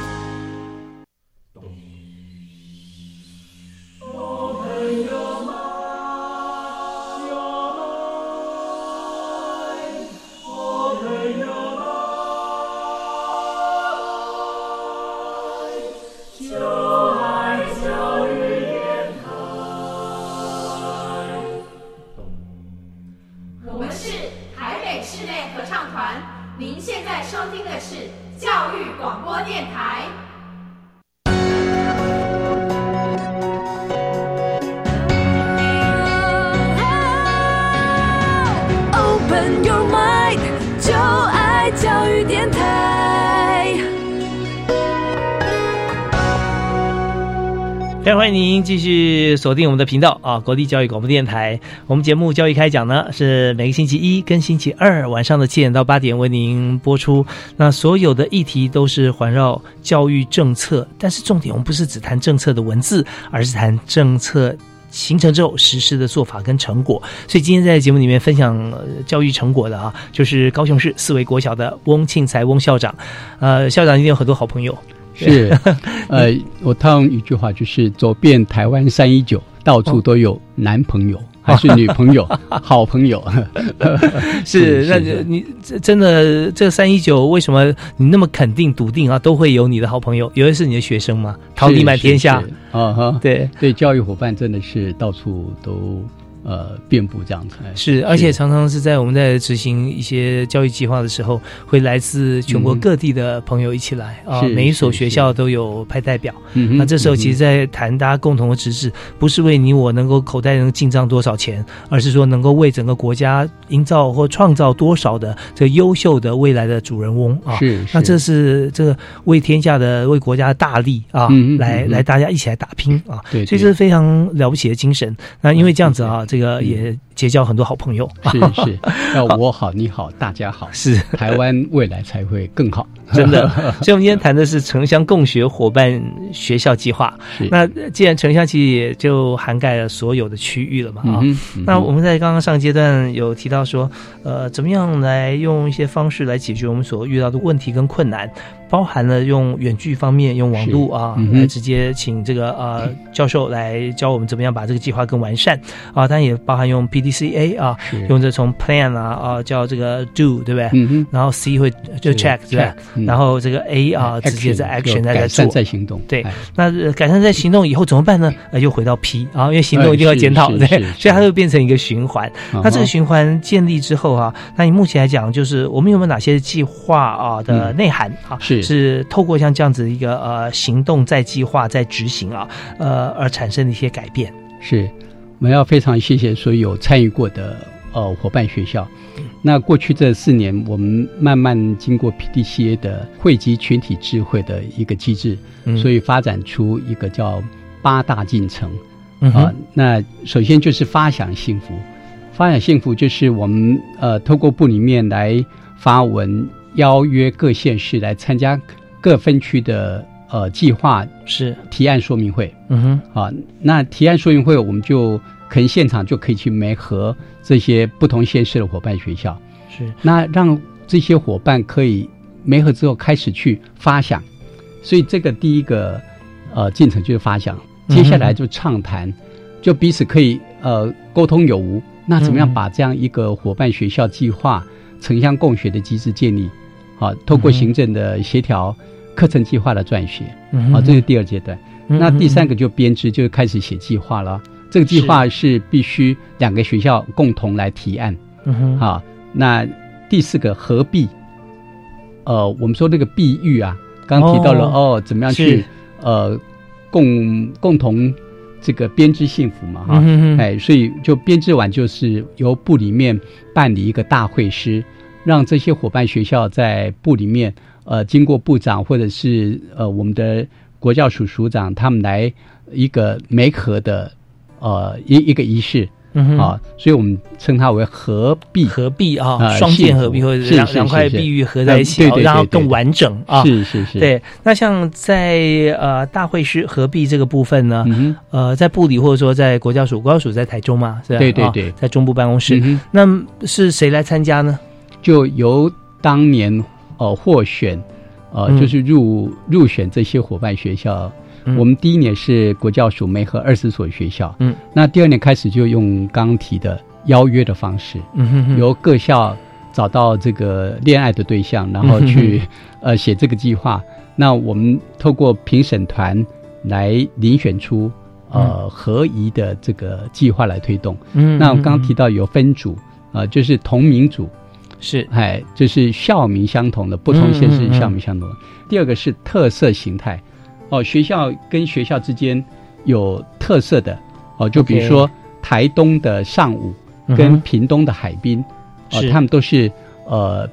[SPEAKER 4] 继续锁定我们的频道啊，国立教育广播电台。我们节目《教育开讲》呢，是每个星期一跟星期二晚上的七点到八点为您播出。那所有的议题都是环绕教育政策，但是重点我们不是只谈政策的文字，而是谈政策。形成之后实施的做法跟成果，所以今天在节目里面分享、教育成果的啊，就是高雄市四维国小的翁庆才翁校长。呃，校长一定有很多好朋友。
[SPEAKER 5] 是，呃，我套用一句话，就是走遍台湾三一九，到处都有男朋友。还是女朋友、好朋友，
[SPEAKER 4] 是那你真的这三一九为什么你那么肯定笃定啊？都会有你的好朋友，有的是你的学生嘛，桃李满天下
[SPEAKER 5] 啊哈，
[SPEAKER 4] 对
[SPEAKER 5] 对，教育伙伴真的是到处都。呃，遍布这样子
[SPEAKER 4] 是，而且常常是在我们在执行一些教育计划的时候，会来自全国各地的朋友一起来啊、嗯。每一所学校都有派代表，
[SPEAKER 5] 嗯、
[SPEAKER 4] 那这时候其实，在谈大家共同的职责，不是为你我能够口袋能进账多少钱，而是说能够为整个国家营造或创造多少的这个优秀的未来的主人翁啊。
[SPEAKER 5] 是，
[SPEAKER 4] 那这是这个为天下的、为国家的大利啊，
[SPEAKER 5] 嗯、
[SPEAKER 4] 来来大家一起来打拼啊。
[SPEAKER 5] 对，
[SPEAKER 4] 所以这是非常了不起的精神。那因为这样子啊。这个也结交很多好朋友，
[SPEAKER 5] 是 是，要我好你好大家好，
[SPEAKER 4] 是。
[SPEAKER 5] 台湾未来才会更好，
[SPEAKER 4] 真的。所以，我们今天谈的是城乡共学伙伴学校计划。那既然城乡其实也就涵盖了所有的区域了嘛啊。
[SPEAKER 5] 嗯嗯、
[SPEAKER 4] 那我们在刚刚上阶段有提到说，呃，怎么样来用一些方式来解决我们所遇到的问题跟困难。包含了用远距方面，用网络啊，
[SPEAKER 5] 嗯、
[SPEAKER 4] 来直接请这个呃教授来教我们怎么样把这个计划更完善。啊。当然也包含用 PDCA 啊，用这从 plan 啊啊叫这个 do 对不对？
[SPEAKER 5] 嗯
[SPEAKER 4] 然后 C 会就 check 对然后这个 A 啊直接在 action 在在做，
[SPEAKER 5] 在行动。
[SPEAKER 4] 对，那改善在行动以后怎么办呢？呃，又回到 P 啊，因为行动一定要检讨，对，所以它会变成一个循环。那这个循环建立之后啊，那你目前来讲，就是我们有没有哪些计划啊的内涵啊？
[SPEAKER 5] 是
[SPEAKER 4] 是透过像这样子一个呃行动在计划在执行啊，呃而产生的一些改变。
[SPEAKER 5] 是，我们要非常谢谢所有参与过的呃伙伴学校。那过去这四年，我们慢慢经过 PDCA 的汇集群体智慧的一个机制，
[SPEAKER 4] 嗯、
[SPEAKER 5] 所以发展出一个叫八大进程。
[SPEAKER 4] 嗯、
[SPEAKER 5] 啊，那首先就是发想幸福，发想幸福就是我们呃透过部里面来发文邀约各县市来参加各分区的呃计划
[SPEAKER 4] 是。
[SPEAKER 5] 提案说明会，
[SPEAKER 4] 嗯
[SPEAKER 5] 哼，啊，那提案说明会我们就可能现场就可以去媒合这些不同县市的伙伴学校，
[SPEAKER 4] 是。
[SPEAKER 5] 那让这些伙伴可以媒合之后开始去发想，所以这个第一个呃进程就是发想，接下来就畅谈，就彼此可以呃沟通有无。那怎么样把这样一个伙伴学校计划城乡共学的机制建立？好，透过行政的协调，课程计划的撰写，好，这是第二阶段。那第三个就编织，就开始写计划了。这个计划是必须两个学校共同来提案。
[SPEAKER 4] 嗯哼，
[SPEAKER 5] 好，那第四个合璧，呃，我们说那个碧玉啊，刚刚提到了哦，怎么样去呃共共同。这个编织幸福嘛，哈，哎，所以就编织完就是由部里面办理一个大会师，让这些伙伴学校在部里面，呃，经过部长或者是呃我们的国教署署长他们来一个媒合的呃一一个仪式。嗯啊，所以我们称它为合璧，
[SPEAKER 4] 合璧啊，双剑合璧或者两两块碧玉合在一起，然后更完整啊。
[SPEAKER 5] 是是是。
[SPEAKER 4] 对，那像在呃大会师合璧这个部分呢，呃，在部里或者说在国教署，国教署在台中嘛，是吧？
[SPEAKER 5] 对对对，
[SPEAKER 4] 在中部办公室。那是谁来参加呢？
[SPEAKER 5] 就由当年呃获选，呃，就是入入选这些伙伴学校。我们第一年是国教署媒合二十所学校，嗯，那第二年开始就用刚提的邀约的方式，嗯哼由各校找到这个恋爱的对象，然后去呃写这个计划。那我们透过评审团来遴选出呃合宜的这个计划来推动。嗯，那我刚刚提到有分组，呃，就是同名组，
[SPEAKER 4] 是
[SPEAKER 5] 哎，就是校名相同的，不同县市校名相同的。第二个是特色形态。哦，学校跟学校之间有特色的哦，就比如说台东的上午跟屏东的海滨，哦，他们都是呃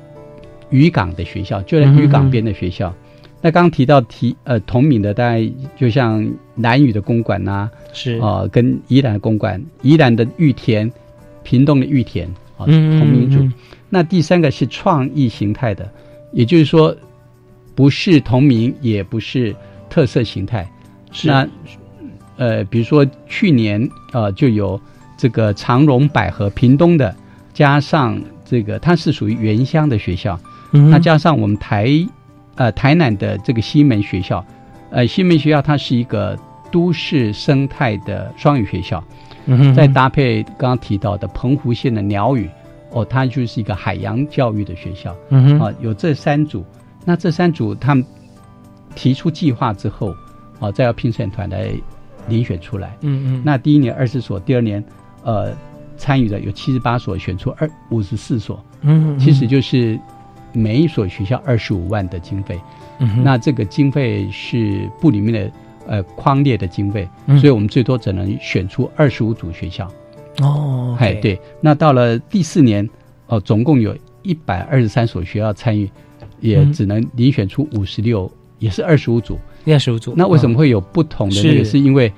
[SPEAKER 5] 渔港的学校，就在渔港边的学校。那刚刚提到提呃同名的，大概就像南屿的公馆呐，
[SPEAKER 4] 是
[SPEAKER 5] 啊，跟宜兰的公馆，宜兰的玉田，屏东的玉田啊，同名组。那第三个是创意形态的，也就是说不是同名，也不是。特色形态，那呃，比如说去年呃，就有这个长荣百合屏东的，加上这个它是属于原乡的学校，那加上我们台呃台南的这个西门学校，呃西门学校它是一个都市生态的双语学校，再搭配刚刚提到的澎湖县的鸟语，哦，它就是一个海洋教育的学校，嗯啊，有这三组，那这三组他们。提出计划之后，啊，再要评审团来遴选出来。嗯嗯。那第一年二十所，第二年，呃，参与的有七十八所，选出二五十四所。嗯。其实就是每一所学校二十五万的经费。嗯。那这个经费是部里面的呃框列的经费，所以我们最多只能选出二十五组学校。
[SPEAKER 4] 哦。
[SPEAKER 5] 哎，对。那到了第四年，哦，总共有一百二十三所学校参与，也只能遴选出五十六。也是二十五组，
[SPEAKER 4] 二十五组。
[SPEAKER 5] 那为什么会有不同的那个？是因为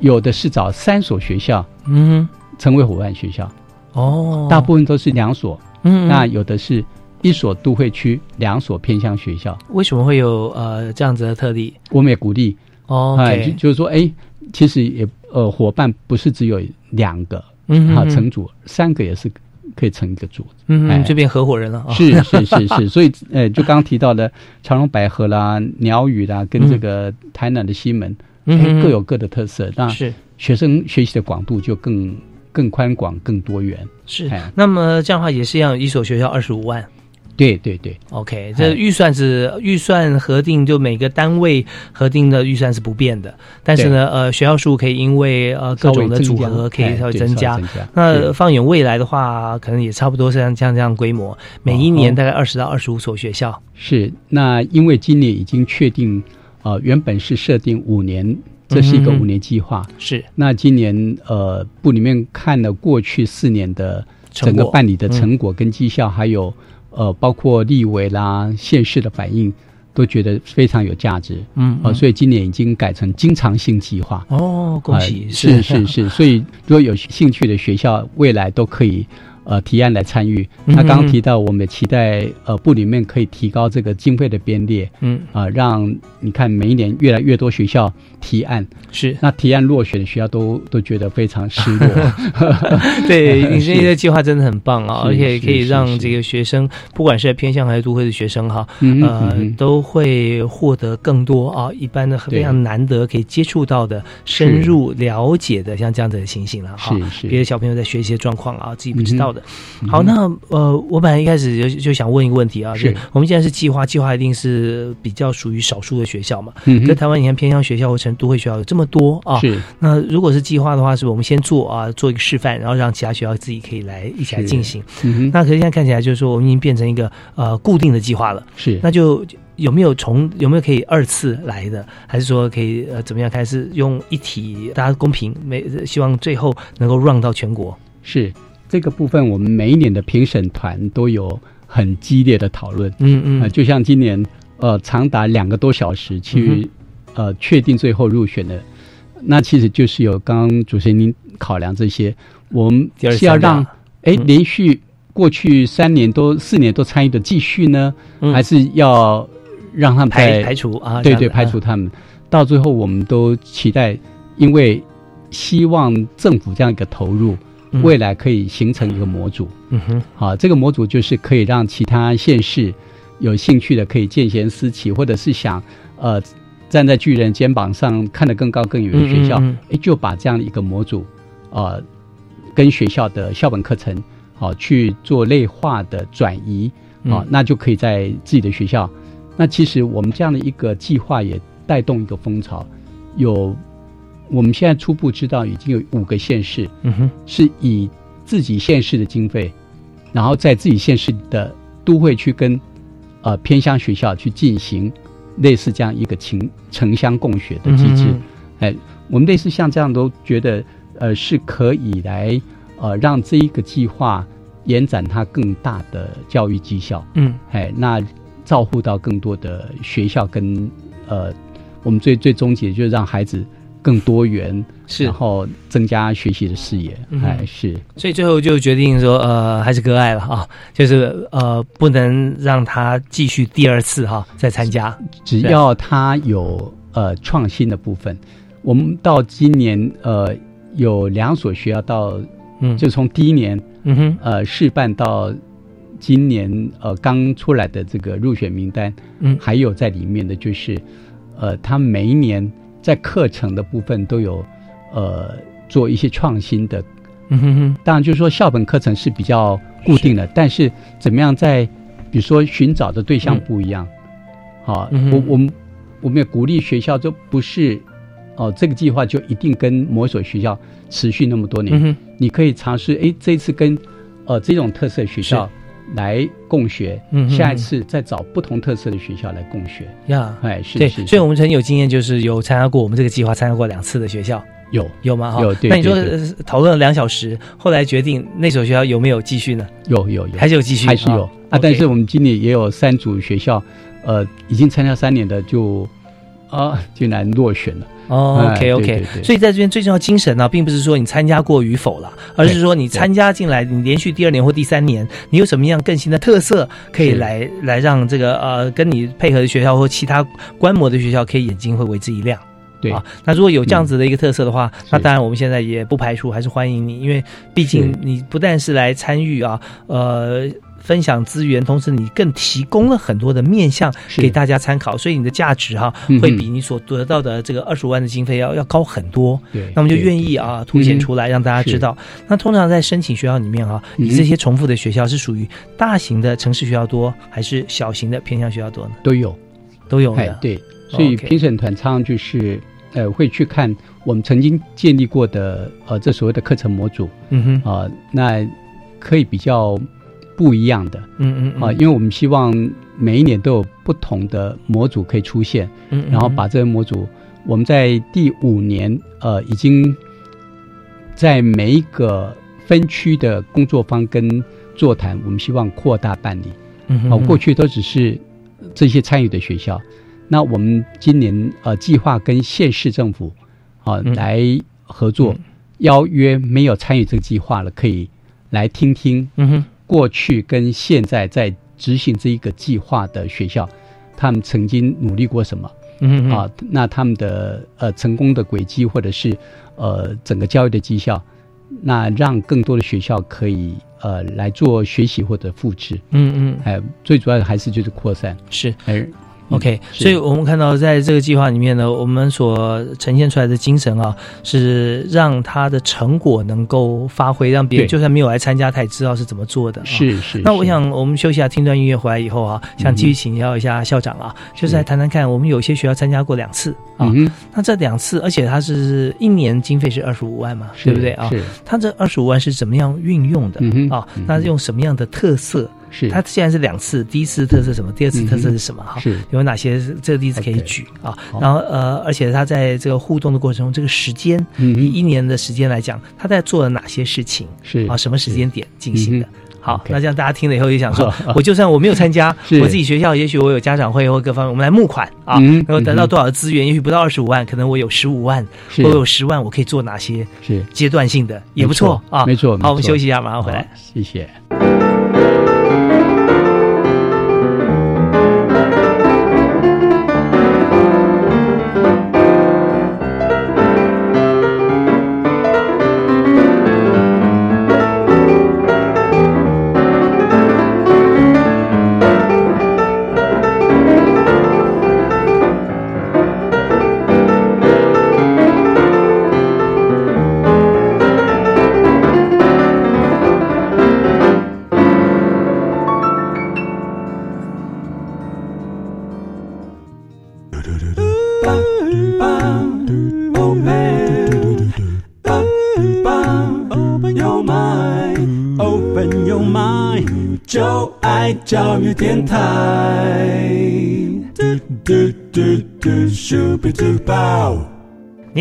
[SPEAKER 5] 有的是找三所学校，
[SPEAKER 4] 嗯，
[SPEAKER 5] 成为伙伴学校。
[SPEAKER 4] 哦，
[SPEAKER 5] 大部分都是两所。嗯，那有的是一所都会区，两所偏向学校。
[SPEAKER 4] 为什么会有呃这样子的特例？
[SPEAKER 5] 我们也鼓励
[SPEAKER 4] 哦，
[SPEAKER 5] 哎，就是说，哎，其实也呃，伙伴不是只有两个，嗯，啊，成组三个也是。可以成一个组，
[SPEAKER 4] 嗯，这边合伙人了。
[SPEAKER 5] 是是是是，所以 呃，就刚刚提到的长荣百合啦、鸟语啦，跟这个台南的西门，嗯，各有各的特色。那
[SPEAKER 4] 是
[SPEAKER 5] 学生学习的广度就更更宽广、更多元。
[SPEAKER 4] 是，那么这样的话也是要一所学校二十五万。
[SPEAKER 5] 对对对
[SPEAKER 4] ，OK，这预算是预算核定，就每个单位核定的预算是不变的。但是呢，呃，学校数可以因为呃各种的组合可以稍微增加。那放眼未来的话，可能也差不多是像像这样规模，每一年大概二十到二十五所学校。
[SPEAKER 5] 是，那因为今年已经确定，呃，原本是设定五年，这是一个五年计划。
[SPEAKER 4] 是，
[SPEAKER 5] 那今年呃部里面看了过去四年的整个办理的成果跟绩效，还有。呃，包括立委啦、县市的反应，都觉得非常有价值。嗯，呃，所以今年已经改成经常性计划。
[SPEAKER 4] 哦，恭喜！
[SPEAKER 5] 是是是，所以如果有兴趣的学校，未来都可以呃提案来参与。
[SPEAKER 4] 嗯
[SPEAKER 5] 他刚刚提到，我们期待呃部里面可以提高这个经费的编列，
[SPEAKER 4] 嗯
[SPEAKER 5] 啊、让你看每一年越来越多学校提案，
[SPEAKER 4] 是
[SPEAKER 5] 那提案落选的学校都都觉得非常失落。
[SPEAKER 4] 对，你
[SPEAKER 5] 是
[SPEAKER 4] 这个计划真的很棒啊，
[SPEAKER 5] 是
[SPEAKER 4] 而且可以让这个学生，不管是偏向还是都会的学生哈，
[SPEAKER 5] 嗯
[SPEAKER 4] 呃
[SPEAKER 5] 嗯，
[SPEAKER 4] 都会获得更多啊，一般的非常难得可以接触到的、深入了解的像这样子的情形了哈。
[SPEAKER 5] 是是
[SPEAKER 4] 别的小朋友在学习的状况啊，自己不知道的。
[SPEAKER 5] 嗯
[SPEAKER 4] 好，那呃，我本来一开始就就想问一个问题啊，
[SPEAKER 5] 是
[SPEAKER 4] 我们现在是计划，计划一定是比较属于少数的学校嘛。
[SPEAKER 5] 嗯哼
[SPEAKER 4] 在台湾，你看偏向学校或成都会学校有这么多啊，
[SPEAKER 5] 是
[SPEAKER 4] 那如果是计划的话，是我们先做啊，做一个示范，然后让其他学校自己可以来一起来进行。那可是现在看起来就是说，我们已经变成一个呃固定的计划了。
[SPEAKER 5] 是
[SPEAKER 4] 那就有没有从有没有可以二次来的，还是说可以呃怎么样开始用一体，大家公平，每希望最后能够 run 到全国。
[SPEAKER 5] 是这个部分，我们每一年的评审团都有很激烈的讨论。
[SPEAKER 4] 嗯嗯
[SPEAKER 5] 呃就像今年呃长达两个多小时去、呃确定最后入选的，那其实就是有刚刚主持人您考量这些，我们是要让
[SPEAKER 4] 三
[SPEAKER 5] 哎连续过去三年多四年都参与的继续呢，
[SPEAKER 4] 嗯。
[SPEAKER 5] 还是要让他们
[SPEAKER 4] 排排除啊
[SPEAKER 5] 对对，排除他们。到最后，我们都期待，因为希望政府这样一个投入，
[SPEAKER 4] 嗯。
[SPEAKER 5] 未来可以形成一个模组。
[SPEAKER 4] 嗯哼，
[SPEAKER 5] 好，这个模组就是可以让其他县市有兴趣的可以见贤思齐，或者是想呃站在巨人肩膀上看得更高更远的学校，哎、
[SPEAKER 4] 嗯嗯。嗯
[SPEAKER 5] 就把这样的一个模组呃跟学校的校本课程好、去做类化的转移啊、
[SPEAKER 4] 嗯。
[SPEAKER 5] 那就可以在自己的学校。那其实我们这样的一个计划也带动一个风潮，有我们现在初步知道已经有五个县市，
[SPEAKER 4] 嗯哼，
[SPEAKER 5] 是以自己县市的经费，然后在自己县市的都会去跟呃偏乡学校去进行类似这样一个情城乡共学的机制。
[SPEAKER 4] 嗯
[SPEAKER 5] 哎，我们类似像这样都觉得呃是可以来呃让这一个计划延展它更大的教育绩效。
[SPEAKER 4] 嗯，
[SPEAKER 5] 哎，那照顾到更多的学校跟呃，我们最最终结就是让孩子更多元，
[SPEAKER 4] 是。
[SPEAKER 5] 然后增加学习的视野。
[SPEAKER 4] 嗯
[SPEAKER 5] 哎，是。
[SPEAKER 4] 所以最后就决定说，呃，还是割爱了啊，就是呃，不能让他继续第二次哈、再参加，
[SPEAKER 5] 只要他有呃创新的部分，我们到今年呃有两所学校到，
[SPEAKER 4] 嗯。
[SPEAKER 5] 就从第一年
[SPEAKER 4] 嗯哼，
[SPEAKER 5] 呃试办到今年呃刚出来的这个入选名单，
[SPEAKER 4] 嗯。
[SPEAKER 5] 还有在里面的就是呃，他每一年在课程的部分都有呃做一些创新的。
[SPEAKER 4] 嗯哼哼，
[SPEAKER 5] 当然，就是说校本课程是比较固定的，但是怎么样在比如说寻找的对象不一样，好、我我们我们也鼓励学校就不是哦，这个计划就一定跟某所学校持续那么多年，
[SPEAKER 4] 嗯
[SPEAKER 5] 你可以尝试哎这次跟呃这种特色学校来共学，
[SPEAKER 4] 嗯
[SPEAKER 5] 下一次再找不同特色的学校来共学，
[SPEAKER 4] 呀，
[SPEAKER 5] 哎是
[SPEAKER 4] 对，
[SPEAKER 5] 是，
[SPEAKER 4] 所以我们曾经有经验，就是有参加过我们这个计划，参加过两次的学校。
[SPEAKER 5] 有。
[SPEAKER 4] 有吗？哈。
[SPEAKER 5] 有对
[SPEAKER 4] 那你说讨论了两小时，后来决定那所学校有没有继续呢？
[SPEAKER 5] 有有有，
[SPEAKER 4] 还是有继续？
[SPEAKER 5] 还是有。
[SPEAKER 4] 啊
[SPEAKER 5] 但是我们今年也有三组学校，呃，已经参加三年的就啊竟然落选了。
[SPEAKER 4] 哦，OK
[SPEAKER 5] 哎对
[SPEAKER 4] OK，
[SPEAKER 5] 对对。
[SPEAKER 4] 所以在这边最重要的精神呢、并不是说你参加过与否了，而是说你参加进来，你连续第二年或第三年，你有什么样更新的特色，可以来来让这个呃跟你配合的学校或其他观摩的学校，可以眼睛会为之一亮。
[SPEAKER 5] 对。
[SPEAKER 4] 啊，那如果有这样子的一个特色的话，那当然我们现在也不排除，还是欢迎你，因为毕竟你不但是来参与啊，呃。分享资源，同时你更提供了很多的面向给大家参考，所以你的价值哈、会比你所得到的这个二十五万的经费要要高很多。
[SPEAKER 5] 对
[SPEAKER 4] 那我们就愿意啊凸显出来，让大家知道。那通常在申请学校里面啊，
[SPEAKER 5] 嗯
[SPEAKER 4] 你这些重复的学校是属于大型的城市学校多，还是小型的偏向学校多呢？
[SPEAKER 5] 都有。
[SPEAKER 4] 都有的。，
[SPEAKER 5] 哎对，所以评审团常常就是呃会去看我们曾经建立过的呃这所谓的课程模组。
[SPEAKER 4] 嗯哼，
[SPEAKER 5] 啊、那可以比较不一样的。
[SPEAKER 4] 嗯嗯嗯。
[SPEAKER 5] 啊、因为我们希望每一年都有不同的模组可以出现，
[SPEAKER 4] 嗯嗯。
[SPEAKER 5] 然后把这个模组我们在第五年呃已经在每一个分区的工作方跟座谈，我们希望扩大办理。哦，
[SPEAKER 4] 嗯哼
[SPEAKER 5] 过去都只是这些参与的学校，那我们今年呃计划跟县市政府啊、
[SPEAKER 4] 嗯。
[SPEAKER 5] 来合作，邀约没有参与这个计划了，可以来听听，
[SPEAKER 4] 嗯哼，
[SPEAKER 5] 过去跟现在在执行这一个计划的学校，他们曾经努力过什么？
[SPEAKER 4] 嗯
[SPEAKER 5] 啊，那他们的呃成功的轨迹，或者是呃整个教育的绩效，那让更多的学校可以呃来做学习或者复制。
[SPEAKER 4] 嗯嗯，
[SPEAKER 5] 哎，最主要的还是就是扩散。
[SPEAKER 4] 是，
[SPEAKER 5] 哎。
[SPEAKER 4] OK，所以我们看到在这个计划里面呢，我们所呈现出来的精神啊，是让他的成果能够发挥，让别人就算没有来参加，他也知道是怎么做的。
[SPEAKER 5] 是是。
[SPEAKER 4] 那我想我们休息下，听段音乐回来以后啊，想继续请教一下校长啊，就是来谈谈看，我们有些学校参加过两次啊，那这两次，而且它是一年经费是二十五万嘛，对不对啊？
[SPEAKER 5] 是。
[SPEAKER 4] 它这二十五万是怎么样运用的啊？那用什么样的特色？
[SPEAKER 5] 是
[SPEAKER 4] 它现在是两次，第一次特色什么？第二次特色是什么？哈、
[SPEAKER 5] 是
[SPEAKER 4] 有哪些这个例子可以举啊？然后呃，而且它在这个互动的过程中，这个时间，
[SPEAKER 5] 嗯
[SPEAKER 4] 以一年的时间来讲，他在做了哪些事情？
[SPEAKER 5] 是
[SPEAKER 4] 啊，什么时间点进行的？
[SPEAKER 5] 嗯
[SPEAKER 4] 好，那这样大家听了以后也想说，我就算我没有参加，我自己学校也许我有家长会或各方面，我们来募款啊，
[SPEAKER 5] 嗯
[SPEAKER 4] 然后得到多少资源？也许不到二十五万，可能我有十五万，我有十万，我可以做哪些？
[SPEAKER 5] 是
[SPEAKER 4] 阶段性的也不错啊，
[SPEAKER 5] 没错。
[SPEAKER 4] 好，我们休息一下，马上回来，
[SPEAKER 5] 谢谢。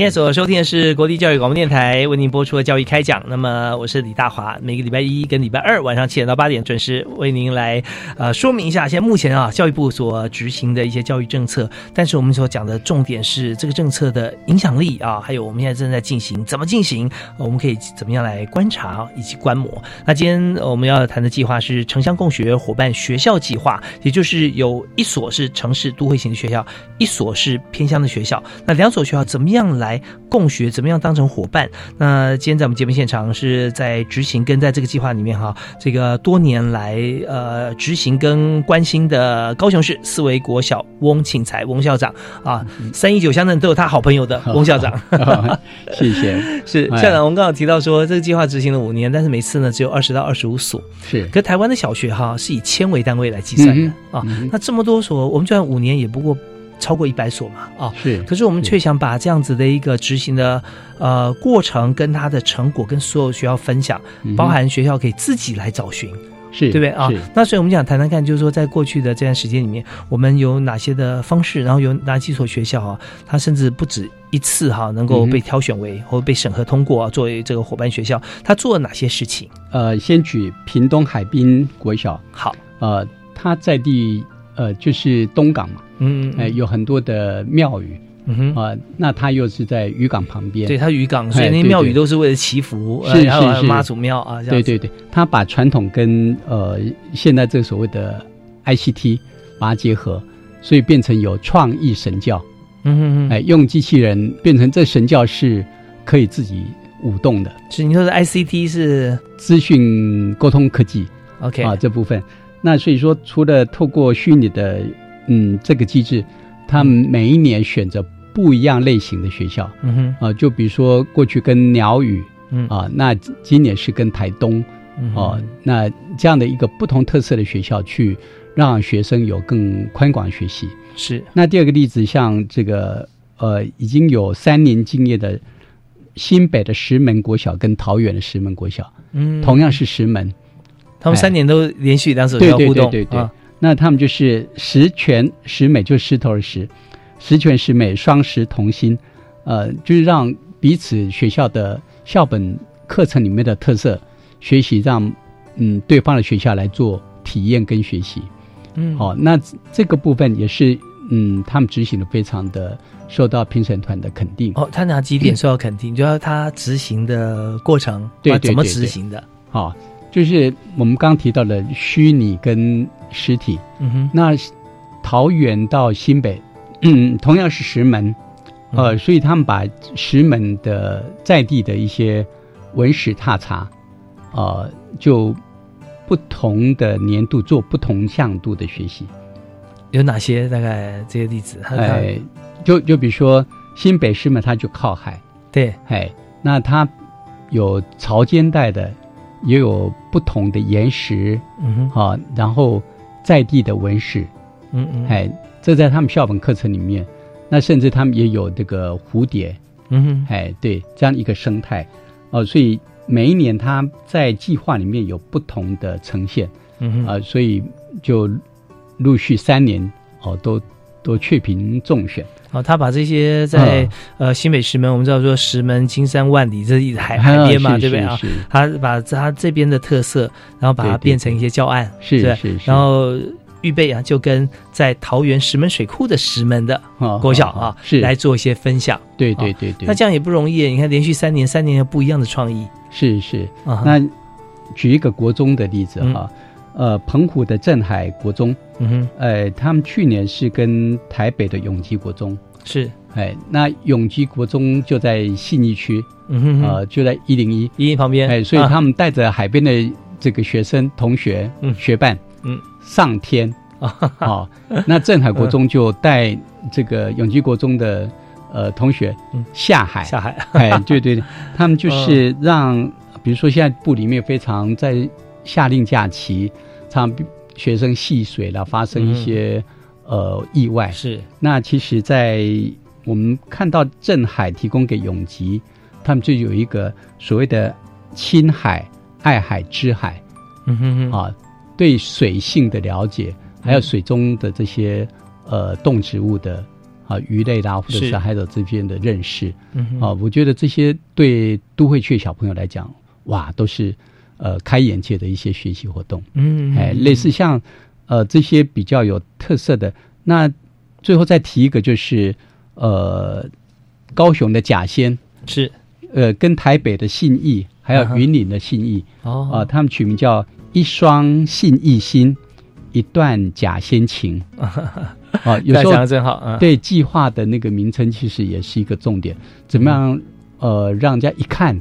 [SPEAKER 4] 您所收听的是国立教育广播电台为您播出的教育开讲。那么我是李大华，每个礼拜一跟礼拜二晚上七点到八点准时为您来呃说明一下现在目前啊教育部所执行的一些教育政策。但是我们所讲的重点是这个政策的影响力啊，还有我们现在正在进行怎么进行，我们可以怎么样来观察以及观摩。那今天我们要谈的计划是城乡共学伙伴学校计划，也就是有一所是城市都会型的学校，一所是偏乡的学校。那两所学校怎么样来？来共学，怎么样当成伙伴？那今天在我们节目现场是在执行跟在这个计划里面哈，这个多年来呃执行跟关心的高雄市四维国小翁庆才翁校长啊，三一九乡镇都有他好朋友的 翁校长，
[SPEAKER 5] 谢谢。
[SPEAKER 4] 是校长，我们刚好提到说这个计划执行了五年，但是每次呢只有二十到二十五所，
[SPEAKER 5] 是。
[SPEAKER 4] 可台湾的小学哈是以千为单位来计算的、啊，那这么多所，我们就算五年也不过。超过一百所嘛，啊，
[SPEAKER 5] 是，
[SPEAKER 4] 可是我们却想把这样子的一个执行的呃过程跟它的成果跟所有学校分享，
[SPEAKER 5] 嗯、
[SPEAKER 4] 包含学校可以自己来找寻，
[SPEAKER 5] 是
[SPEAKER 4] 对不对？啊？那所以我们想谈谈看，就是说在过去的这段时间里面，我们有哪些的方式，然后有哪几所学校啊，它甚至不止一次哈、啊，能够被挑选为、嗯、或被审核通过、啊、作为这个伙伴学校，它做了哪些事情？
[SPEAKER 5] 呃，先举屏东海滨国小，
[SPEAKER 4] 好，
[SPEAKER 5] 呃，它在地呃就是东港嘛。
[SPEAKER 4] 嗯，
[SPEAKER 5] 哎、呃，有很多的庙宇，
[SPEAKER 4] 嗯哼。
[SPEAKER 5] 啊、呃，那它又是在渔港旁边，
[SPEAKER 4] 对，它渔港，所以那些庙宇都是为了祈福，
[SPEAKER 5] 是是
[SPEAKER 4] 是。妈祖庙啊，
[SPEAKER 5] 对对对，它把传统跟呃现在这所谓的 ICT 把它结合，所以变成有创意神教，
[SPEAKER 4] 嗯哼哼，
[SPEAKER 5] 哎、呃，用机器人变成这神教是可以自己舞动的，
[SPEAKER 4] 是你说的 ICT 是？
[SPEAKER 5] 资讯沟通科技
[SPEAKER 4] ，OK。
[SPEAKER 5] 啊这部分，那所以说除了透过虚拟的。嗯，这个机制，他们每一年选择不一样类型的学校，
[SPEAKER 4] 嗯哼，
[SPEAKER 5] 啊、呃，就比如说过去跟鸟语，
[SPEAKER 4] 嗯。
[SPEAKER 5] 啊，那今年是跟台东，
[SPEAKER 4] 嗯
[SPEAKER 5] 哦、呃，那这样的一个不同特色的学校，去让学生有更宽广学习。
[SPEAKER 4] 是。
[SPEAKER 5] 那第二个例子，像这个呃，已经有三年经验的新北的石门国小跟桃园的石门国小，
[SPEAKER 4] 嗯，
[SPEAKER 5] 同样是石门，
[SPEAKER 4] 他们三年都连续两所学校互动，
[SPEAKER 5] 对对对对。
[SPEAKER 4] 啊
[SPEAKER 5] 那他们就是十全十美，就是石头的石，十全十美，双十同心，呃，就是让彼此学校的校本课程里面的特色学习，让嗯对方的学校来做体验跟学习。
[SPEAKER 4] 嗯，
[SPEAKER 5] 好、哦，那这个部分也是嗯，他们执行的非常的受到评审团的肯定。
[SPEAKER 4] 哦，他哪几点受到肯定？就要他执行的过程，
[SPEAKER 5] 对对
[SPEAKER 4] 怎么执行的？
[SPEAKER 5] 好、哦，就是我们刚提到的虚拟跟实体。
[SPEAKER 4] 嗯哼，
[SPEAKER 5] 那桃园到新北，嗯，同样是石门，呃，所以他们把石门的在地的一些文史踏查，呃，就不同的年度做不同向度的学习。
[SPEAKER 4] 有哪些？大概这些例子？
[SPEAKER 5] 哎，就就比如说新北师门，它就靠海，
[SPEAKER 4] 对，
[SPEAKER 5] 哎，那它有潮间带的，也有不同的岩石，
[SPEAKER 4] 嗯
[SPEAKER 5] 哼，啊，然后在地的文史，
[SPEAKER 4] 嗯嗯，
[SPEAKER 5] 哎，这在他们校本课程里面，那甚至他们也有这个蝴蝶，
[SPEAKER 4] 嗯哼，
[SPEAKER 5] 哎，对，这样一个生态，哦，所以每一年他在计划里面有不同的呈现，
[SPEAKER 4] 嗯哼，
[SPEAKER 5] 啊，所以就。陆续三年哦，都都确评中选。
[SPEAKER 4] 哦，他把这些在呃新北石门，我们知道说石门金山万里，这海海边嘛，对不对啊？他把他这边的特色，然后把它变成一些教案，
[SPEAKER 5] 是是，
[SPEAKER 4] 然后预备啊，就跟在桃园石门水库的石门的国小啊，
[SPEAKER 5] 是
[SPEAKER 4] 来做一些分享。
[SPEAKER 5] 对对对对，
[SPEAKER 4] 那这样也不容易。你看，连续三年，三年有不一样的创意。
[SPEAKER 5] 是是，那举一个国中的例子哈。呃，澎湖的镇海国中，
[SPEAKER 4] 嗯哼，
[SPEAKER 5] 呃，他们去年是跟台北的永基国中。
[SPEAKER 4] 是，
[SPEAKER 5] 哎，那永基国中就在信义区，
[SPEAKER 4] 嗯哼，
[SPEAKER 5] 呃，就在一零一。
[SPEAKER 4] 一旁边，
[SPEAKER 5] 哎，所以他们带着海边的这个学生同学，
[SPEAKER 4] 嗯，
[SPEAKER 5] 学伴，
[SPEAKER 4] 嗯，
[SPEAKER 5] 上天。啊，那镇海国中就带这个永基国中的呃同学下海，
[SPEAKER 4] 下海，
[SPEAKER 5] 哎，对对对，他们就 是让，比如说现在部里面非常在下令假期。常学生戏水了，发生一些呃意外。
[SPEAKER 4] 是
[SPEAKER 5] 那其实，在我们看到镇海提供给永吉，他们就有一个所谓的亲海、爱海、知海。
[SPEAKER 4] 嗯哼哼
[SPEAKER 5] 啊，对水性的了解，还有水中的这些呃动植物的啊鱼类啦，或者是海藻这边的认识。
[SPEAKER 4] 嗯
[SPEAKER 5] 啊，我觉得这些对都会区小朋友来讲，哇，都是。呃，开眼界的一些学习活动，
[SPEAKER 4] 嗯，
[SPEAKER 5] 哎，类似像呃这些比较有特色的，那最后再提一个就是呃高雄的甲仙。
[SPEAKER 4] 是。
[SPEAKER 5] 呃跟台北的信义还有云岭的信义。
[SPEAKER 4] 哦。
[SPEAKER 5] 啊，他们取名叫一双信义心，一段假仙情。啊，有时候
[SPEAKER 4] 真好，
[SPEAKER 5] 对计划的那个名称其实也是一个重点，怎么样呃让人家一看。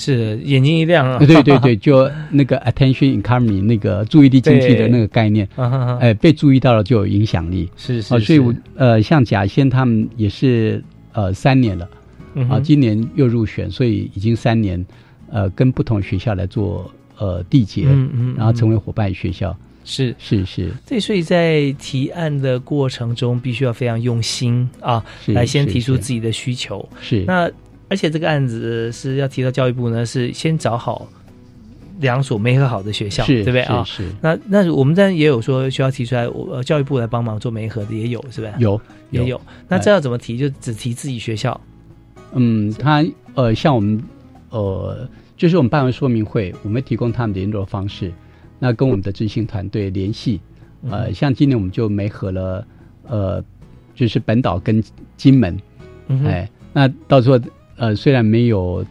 [SPEAKER 4] 是眼睛一亮啊！
[SPEAKER 5] 对对对，就那个 attention economy 那个注意力经济的那个概念，哎，被注意到了就有影响力。
[SPEAKER 4] 是是，
[SPEAKER 5] 所以我呃，像贾先他们也是呃三年了，啊，今年又入选，所以已经三年，呃，跟不同学校来做呃缔结，
[SPEAKER 4] 嗯嗯，
[SPEAKER 5] 然后成为伙伴学校。
[SPEAKER 4] 是
[SPEAKER 5] 是是，
[SPEAKER 4] 对，所以在提案的过程中，必须要非常用心啊，来先提出自己的需求。
[SPEAKER 5] 是
[SPEAKER 4] 那。而且这个案子是要提到教育部呢，是先找好两所没合好的学校，对不对啊？
[SPEAKER 5] 是。
[SPEAKER 4] 那那我们这也有说需要提出来，我教育部来帮忙做没合的也有，是不是？
[SPEAKER 5] 有
[SPEAKER 4] 也有。那这要怎么提？就只提自己学校。
[SPEAKER 5] 嗯，他呃，像我们呃，就是我们办完说明会，我们提供他们的联络方式，那跟我们的执行团队联系。呃，像今年我们就没合了，呃，就是本岛跟金门，哎，那到时候。呃，虽然没有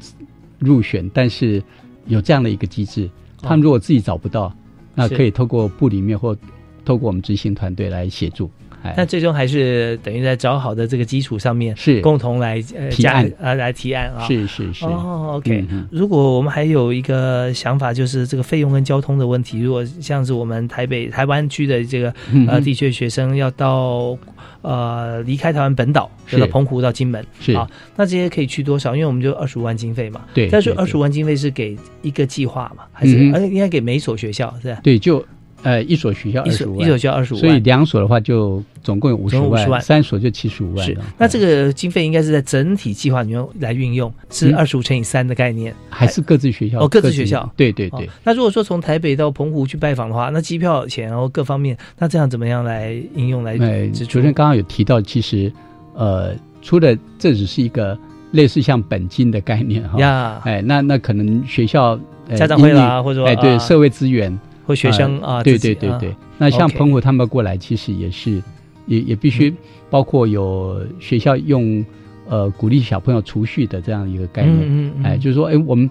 [SPEAKER 5] 入选，但是有这样的一个机制，他们如果自己找不到，那可以透过部里面或透过我们执行团队来协助。
[SPEAKER 4] 但最终还是等于在找好的这个基础上面，
[SPEAKER 5] 是
[SPEAKER 4] 共同来
[SPEAKER 5] 提案
[SPEAKER 4] 啊，来提案啊。
[SPEAKER 5] 是是是。
[SPEAKER 4] 哦，OK。如果我们还有一个想法，就是这个费用跟交通的问题，如果像是我们台北台湾区的这个呃地区学生要到。呃，离开台湾本岛，到澎湖到金门，
[SPEAKER 5] 是
[SPEAKER 4] 啊，那这些可以去多少？因为我们就二十五万经费嘛，
[SPEAKER 5] 对，
[SPEAKER 4] 但是二十五万经费是给一个计划嘛，还是而且应该给每所学校是吧？
[SPEAKER 5] 对，就。呃，一所学校二十五万，
[SPEAKER 4] 一所学校二十五
[SPEAKER 5] 万，所以两所的话就总共有五十万，三所就七十五万。
[SPEAKER 4] 是，那这个经费应该是在整体计划里面来运用，是二十五乘以三的概念，
[SPEAKER 5] 还是各自学校？
[SPEAKER 4] 哦，各自学校，
[SPEAKER 5] 对对对。
[SPEAKER 4] 那如果说从台北到澎湖去拜访的话，那机票钱然后各方面，那这样怎么样来应用来？
[SPEAKER 5] 哎，主持人刚刚有提到，其实呃，除了这只是一个类似像本金的概念哈，
[SPEAKER 4] 呀，
[SPEAKER 5] 哎，那那可能学校
[SPEAKER 4] 家长会啦，或者
[SPEAKER 5] 哎对社会资源。
[SPEAKER 4] 或学生啊，
[SPEAKER 5] 对对对对，那像澎湖他们过来，其实也是，也也必须包括有学校用呃鼓励小朋友储蓄的这样一个概念，哎，就是说，哎，我们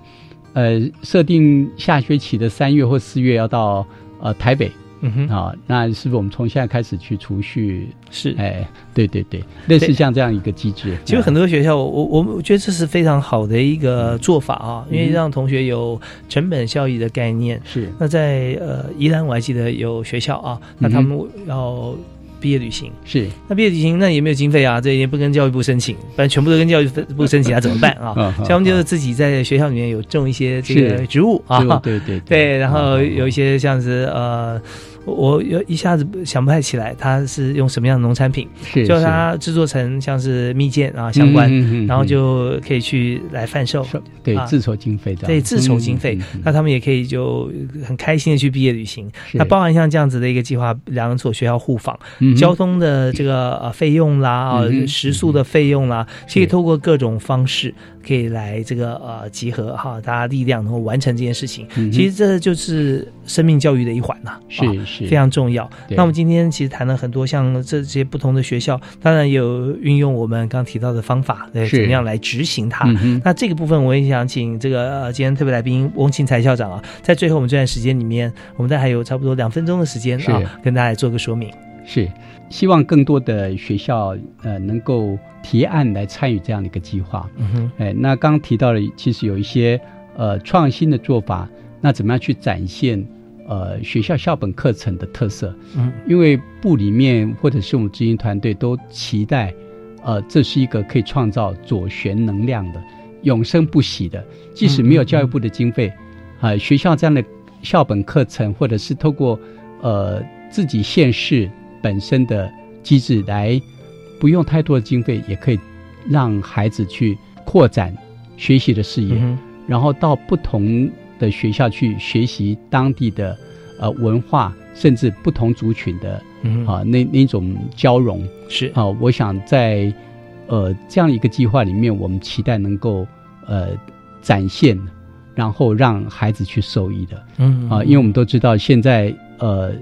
[SPEAKER 5] 呃设定下学期的三月或四月要到呃台北。
[SPEAKER 4] 嗯哼，
[SPEAKER 5] 好，那是不是我们从现在开始去储蓄？
[SPEAKER 4] 是，
[SPEAKER 5] 哎，对对对，类似像这样一个机制。
[SPEAKER 4] 其实很多学校，我我我觉得这是非常好的一个做法啊，因为让同学有成本效益的概念。
[SPEAKER 5] 是，
[SPEAKER 4] 那在呃宜兰我还记得有学校啊，那他们要。毕业旅行。
[SPEAKER 5] 是，
[SPEAKER 4] 那毕业旅行那也没有经费啊，这也不跟教育部申请，反正全部都跟教育部申请，那怎么办啊？像我们就是自己在学校里面有种一些这个植物啊，
[SPEAKER 5] 对对
[SPEAKER 4] 对，然后有一些像是呃。我有一下子想不太起来，它是用什么样的农产品？
[SPEAKER 5] 是，
[SPEAKER 4] 就它制作成像是蜜饯啊相关，然后就可以去来贩售，
[SPEAKER 5] 对，自筹经费的，
[SPEAKER 4] 对，自筹经费。那他们也可以就很开心的去毕业旅行。那包含像这样子的一个计划，两所学校互访，交通的这个呃费用啦，啊，食宿的费用啦，可以透过各种方式。可以来这个呃集合哈，大家力量能够完成这件事情。其实这就是生命教育的一环呐，
[SPEAKER 5] 是是
[SPEAKER 4] 非常重要。那我们今天其实谈了很多，像这些不同的学校，当然有运用我们刚提到的方法，对，怎么样来执行它。那这个部分我也想请这个呃今天特别来宾翁庆才校长啊，在最后我们这段时间里面，我们再还有差不多两分钟的时间啊，跟大家做个说明。
[SPEAKER 5] 是希望更多的学校呃能够。提案来参与这样的一个计划，
[SPEAKER 4] 嗯哼，
[SPEAKER 5] 哎，那刚刚提到了，其实有一些呃创新的做法，那怎么样去展现呃学校校本课程的特色？
[SPEAKER 4] 嗯，
[SPEAKER 5] 因为部里面或者是我们执行团队都期待，呃，这是一个可以创造左旋能量的、永生不息的，即使没有教育部的经费，啊，学校这样的校本课程，或者是透过呃自己县市本身的机制来。不用太多的经费，也可以让孩子去扩展学习的视野，然后到不同的学校去学习当地的呃文化，甚至不同族群的啊那那种交融
[SPEAKER 4] 是
[SPEAKER 5] 啊。我想在呃这样一个计划里面，我们期待能够呃展现，然后让孩子去受益的。
[SPEAKER 4] 嗯
[SPEAKER 5] 啊，因为我们都知道现在呃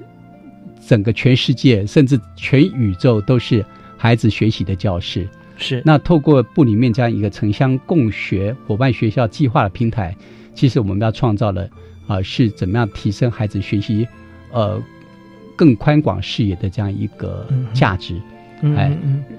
[SPEAKER 5] 整个全世界甚至全宇宙都是。孩子学习的教室
[SPEAKER 4] 是
[SPEAKER 5] 那透过部里面这样一个城乡共学伙伴学校计划的平台，其实我们要创造的啊是怎么样提升孩子学习呃更宽广视野的这样一个价值，哎，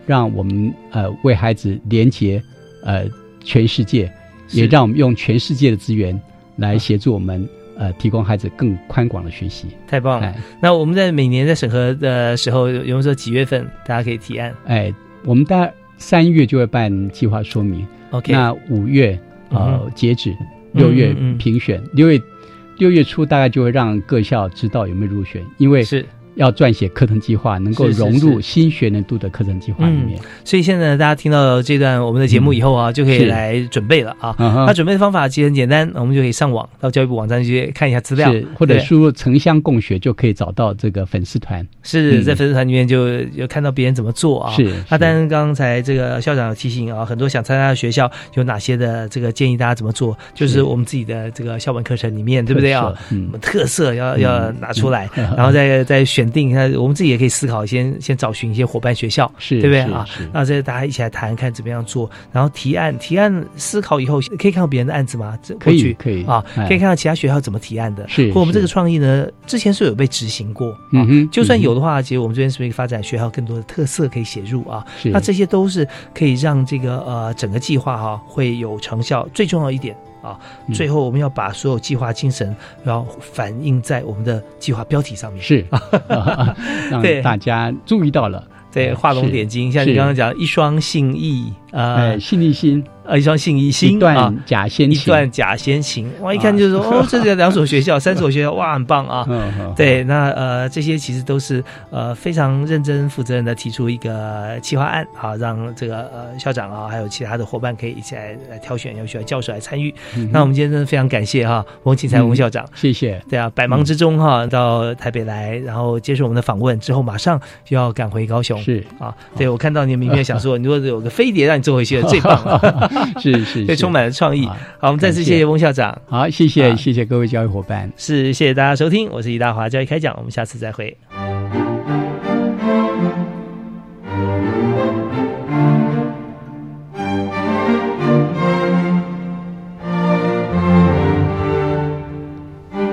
[SPEAKER 5] 让我们呃为孩子连接呃全世界，也让我们用全世界的资源来协助我们。呃，提供孩子更宽广的学习，
[SPEAKER 4] 太棒了。那我们在每年在审核的时候，有没有说几月份大家可以提案？
[SPEAKER 5] 哎，我们大概三月就会办计划说明。
[SPEAKER 4] OK，
[SPEAKER 5] 那五月呃截止，六月评选，六月六月初大概就会让各校知道有没有入选，因为
[SPEAKER 4] 是。
[SPEAKER 5] 要撰写课程计划，能够融入新学年度的课程计划里面。
[SPEAKER 4] 所以现在大家听到这段我们的节目以后啊，就可以来准备了啊。那准备的方法其实很简单，我们就可以上网到教育部网站去看一下资料，
[SPEAKER 5] 或者输入“城乡共学”就可以找到这个粉丝团。
[SPEAKER 4] 是在粉丝团里面就有看到别人怎么做啊。
[SPEAKER 5] 是。
[SPEAKER 4] 那但是刚才这个校长有提醒啊，很多想参加的学校有哪些的这个建议，大家怎么做？就是我们自己的这个校本课程里面，对不对啊？嗯。特色要要拿出来，然后再 再选定那我们自己。也可以思考，先先找寻一些伙伴学校，
[SPEAKER 5] 是
[SPEAKER 4] 对不对啊？那这大家一起来谈，看怎么样做，然后提案，提案思考以后，可以看到别人的案子吗？
[SPEAKER 5] 可以，可以
[SPEAKER 4] 啊，可以看到其他学校怎么提案的。
[SPEAKER 5] 是，
[SPEAKER 4] 或我们这个创意呢，之前是有被执行过。嗯哼，就算有的话，其实我们这边是不是发展学校更多的特色可以写入啊？
[SPEAKER 5] 是，
[SPEAKER 4] 那这些都是可以让这个呃整个计划哈会有成效。最重要一点。啊，最后我们要把所有计划精神然后反映在我们的计划标题上面，
[SPEAKER 5] 是，让大家注意到了，
[SPEAKER 4] 对，画龙点睛，像你刚刚讲一双信义，
[SPEAKER 5] 呃，信义心。
[SPEAKER 4] 呃，一双信一心，
[SPEAKER 5] 一段假先情，
[SPEAKER 4] 一段假先情。哇，一看就是说，哦，这是两所学校，三所学校，哇，很棒啊。对，那呃，这些其实都是呃非常认真负责任的提出一个企划案，好让这个呃校长啊，还有其他的伙伴可以一起来来挑选，有需要教授来参与。那我们今天真的非常感谢哈，翁庆才翁校长，
[SPEAKER 5] 谢谢。
[SPEAKER 4] 对啊，百忙之中哈到台北来，然后接受我们的访问之后，马上就要赶回高雄。
[SPEAKER 5] 是
[SPEAKER 4] 啊，对我看到你的名片，想说，如果有个飞碟让你坐回去，最棒了。
[SPEAKER 5] 是 是，
[SPEAKER 4] 对，充满了创意。好，我们再次谢谢翁校长。
[SPEAKER 5] 好，谢谢谢谢各位教育伙伴。
[SPEAKER 4] 是，谢谢大家收听，我是李大华教育开讲，我们下次再会。